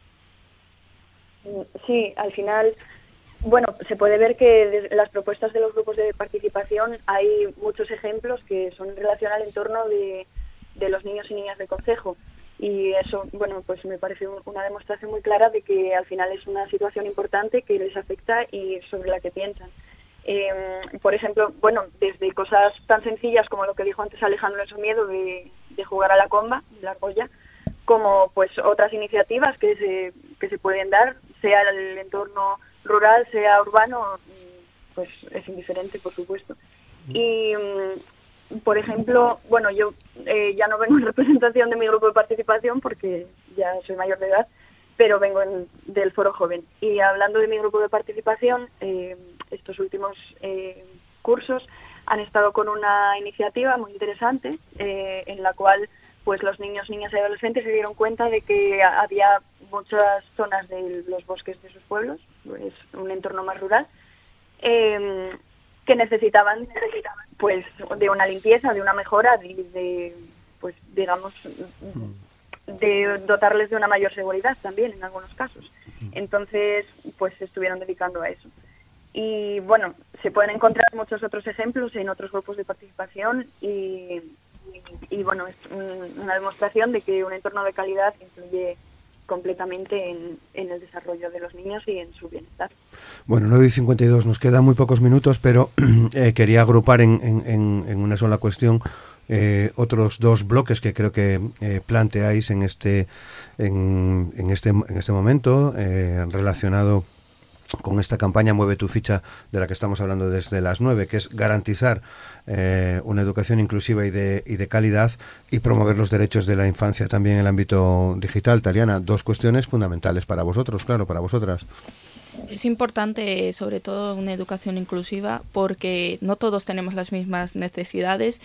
Sí, al final, bueno, se puede ver que las propuestas de los grupos de participación hay muchos ejemplos que son en relación al entorno de, de los niños y niñas del Consejo y eso, bueno, pues me parece una demostración muy clara de que al final es una situación importante que les afecta y sobre la que piensan. Em, por ejemplo, bueno, desde cosas tan sencillas como lo que dijo antes Alejandro en su miedo de, jugar a la comba, la argolla, como pues otras iniciativas que se, que se pueden dar, sea el entorno rural, sea urbano, pues es indiferente, por supuesto. Y por ejemplo, bueno, yo eh, ya no vengo en representación de mi grupo de participación porque ya soy mayor de edad, pero vengo del Foro Joven. Y hablando de mi grupo de participación, eh, estos últimos eh, cursos han estado con una iniciativa muy interesante en la cual pues los niños, niñas y adolescentes se dieron cuenta de que había muchas zonas de los bosques de sus pueblos, es un entorno más rural, que necesitaban, pues de una limpieza, de una mejora, de, pues digamos de dotarles de una mayor seguridad también en algunos casos. Entonces, pues se estuvieron dedicando a eso. Y bueno, se pueden encontrar muchos otros ejemplos en otros grupos de participación y, y bueno, es una demostración de que un entorno de calidad influye completamente en, el desarrollo de los niños y en su bienestar. Bueno, 9 y 52, nos quedan muy pocos minutos, pero eh, quería agrupar en, en, una sola cuestión eh, otros dos bloques que creo que eh, planteáis en este, en, este, en este momento relacionado con esta campaña Mueve tu ficha de la que estamos hablando desde las 9, que es garantizar eh, una educación inclusiva y de, y de calidad y promover los derechos de la infancia también en el ámbito digital. Taliana, dos cuestiones fundamentales para vosotros, claro, para vosotras. Es importante, sobre todo, una educación inclusiva porque no todos tenemos las mismas necesidades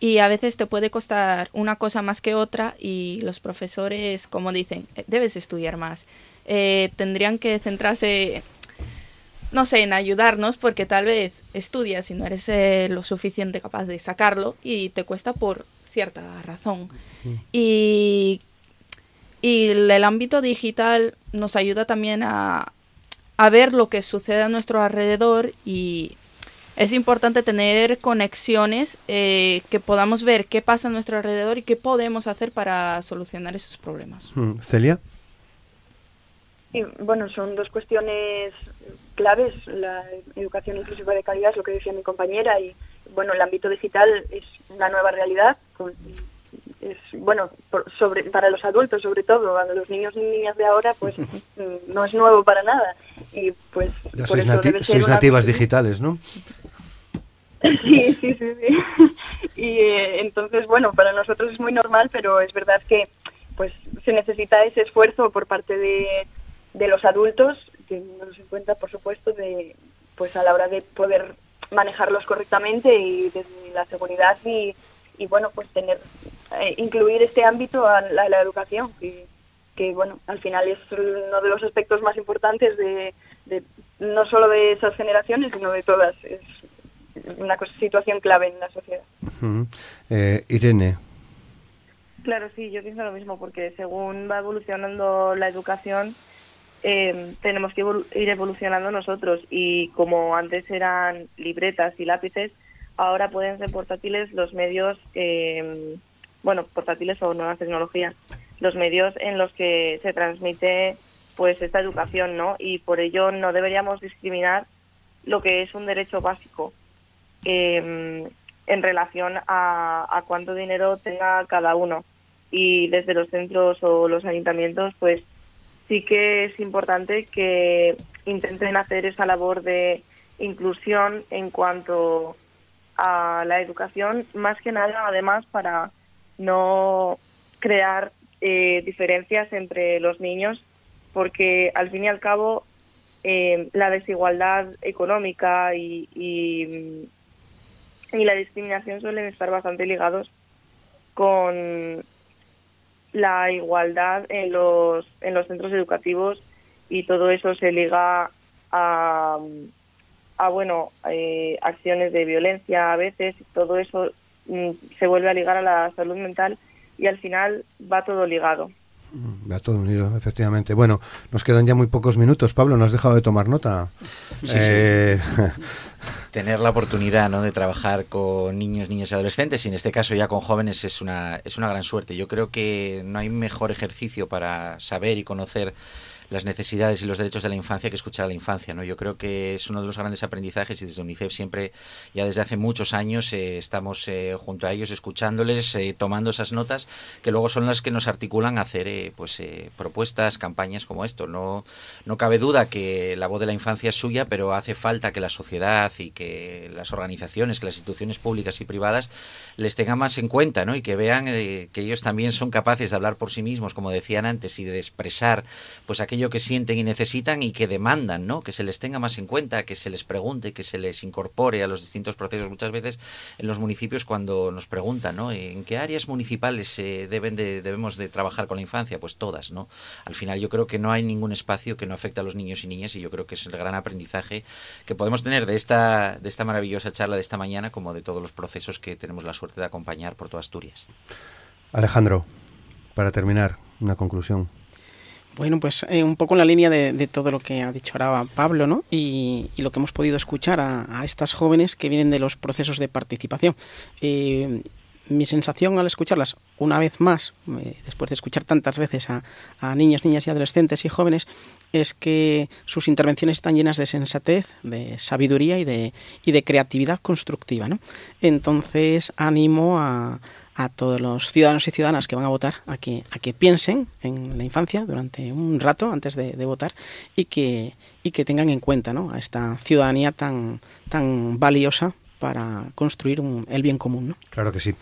y a veces te puede costar una cosa más que otra y los profesores, como dicen, eh, debes estudiar más. Eh, tendrían que centrarse no sé, en ayudarnos porque tal vez estudias y no eres eh, lo suficiente capaz de sacarlo y te cuesta por cierta razón. Y, y el ámbito digital nos ayuda también a, a ver lo que sucede a nuestro alrededor y es importante tener conexiones eh, que podamos ver qué pasa a nuestro alrededor y qué podemos hacer para solucionar esos problemas. Celia. Y, bueno, son dos cuestiones claves, la educación inclusiva de calidad, es lo que decía mi compañera, y bueno, el ámbito digital es una nueva realidad, es bueno, sobre, para los adultos sobre todo, a los niños y niñas de ahora, pues mm, no es nuevo para nada. Y pues ya sois, nativas digitales, ¿no? sí, sí, sí, sí. Y eh, entonces, bueno, para nosotros es muy normal, pero es verdad que pues se necesita ese esfuerzo por parte de, de los adultos que nos en cuenta, por supuesto, de pues a la hora de poder manejarlos correctamente y desde la seguridad y, y bueno, pues tener eh, incluir este ámbito a la, educación que, que, bueno, al final es uno de los aspectos más importantes de, de no solo de esas generaciones, sino de todas. Es una situación clave en la sociedad. Eh, Irene. Claro, sí, yo pienso lo mismo, porque según va evolucionando la educación, eh, tenemos que ir evolucionando nosotros y como antes eran libretas y lápices, ahora pueden ser portátiles los medios, eh, bueno, portátiles o nuevas tecnologías, los medios en los que se transmite pues esta educación, ¿no? Y por ello no deberíamos discriminar lo que es un derecho básico eh, en relación a, a cuánto dinero tenga cada uno. Y desde los centros o los ayuntamientos, pues sí que es importante que intenten hacer esa labor de inclusión en cuanto a la educación, más que nada además para no crear eh, diferencias entre los niños, porque al fin y al cabo eh, la desigualdad económica y, la discriminación suelen estar bastante ligados con la igualdad en los, en los centros educativos y todo eso se liga a, a bueno, eh, acciones de violencia a veces, todo eso mm, se vuelve a ligar a la salud mental y al final va todo ligado. Va todo unido, efectivamente. Bueno, nos quedan ya muy pocos minutos. Pablo, ¿no has dejado de tomar nota? Eh, Tener la oportunidad ¿no? de trabajar con niños, niños y adolescentes, y en este caso ya con jóvenes, es una, es una gran suerte. Yo creo que no hay mejor ejercicio para saber y conocer las necesidades y los derechos de la infancia que escuchar a la infancia. ¿no? Yo creo que es uno de los grandes aprendizajes y desde UNICEF siempre, ya desde hace muchos años, eh, estamos eh, junto a ellos escuchándoles, eh, tomando esas notas que luego son las que nos articulan a hacer pues propuestas, campañas como esto. No, no cabe duda que la voz de la infancia es suya, pero hace falta que la sociedad y que las organizaciones, que las instituciones públicas y privadas les tengan más en cuenta ¿no? y que vean que ellos también son capaces de hablar por sí mismos, como decían antes, y de expresar pues aquello que sienten y necesitan y que demandan, ¿no? Que se les tenga más en cuenta, que se les pregunte, que se les incorpore a los distintos procesos. Muchas veces en los municipios cuando nos preguntan, ¿no? ¿En qué áreas municipales deben de, debemos de trabajar con la infancia? Pues todas, ¿no? Al final yo creo que no hay ningún espacio que no afecte a los niños y niñas y yo creo que es el gran aprendizaje que podemos tener de esta, de esta maravillosa charla de esta mañana como de todos los procesos que tenemos la suerte de acompañar por toda Asturias. Alejandro, para terminar, una conclusión. Bueno, pues eh, un poco en la línea de, todo lo que ha dicho ahora Pablo, ¿no? Y, lo que hemos podido escuchar a, estas jóvenes que vienen de los procesos de participación. Eh, mi sensación al escucharlas una vez más, eh, después de escuchar tantas veces a, niños, niñas y adolescentes y jóvenes, es que sus intervenciones están llenas de sensatez, de sabiduría y de, y de creatividad constructiva. ¿no? Entonces animo a, a todos los ciudadanos y ciudadanas que van a votar a que, a que piensen en la infancia durante un rato antes de, votar y que, y que tengan en cuenta ¿no? a esta ciudadanía tan, tan valiosa para construir el bien común. ¿no? Claro que sí.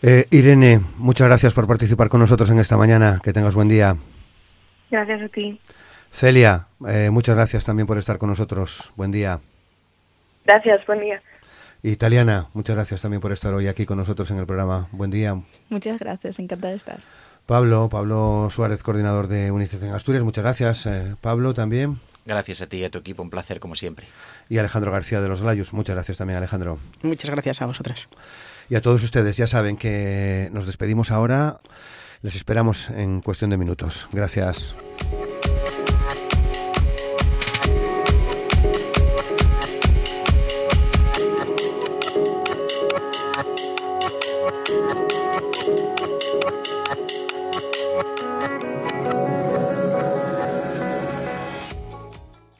Eh, Irene, muchas gracias por participar con nosotros en esta mañana. Que tengas buen día. Gracias a ti. Celia, eh, muchas gracias también por estar con nosotros. Buen día. Gracias, buen día. Italiana, muchas gracias también por estar hoy aquí con nosotros en el programa. Buen día. Muchas gracias, encantada de estar. Pablo, Pablo Suárez, coordinador de UNICEF en Asturias, muchas gracias. Eh, Pablo también. Gracias a ti y a tu equipo, un placer como siempre. Y Alejandro García de los Layos, muchas gracias también Alejandro. Muchas gracias a vosotras. Y a todos ustedes, ya saben que nos despedimos ahora, les esperamos en cuestión de minutos. Gracias.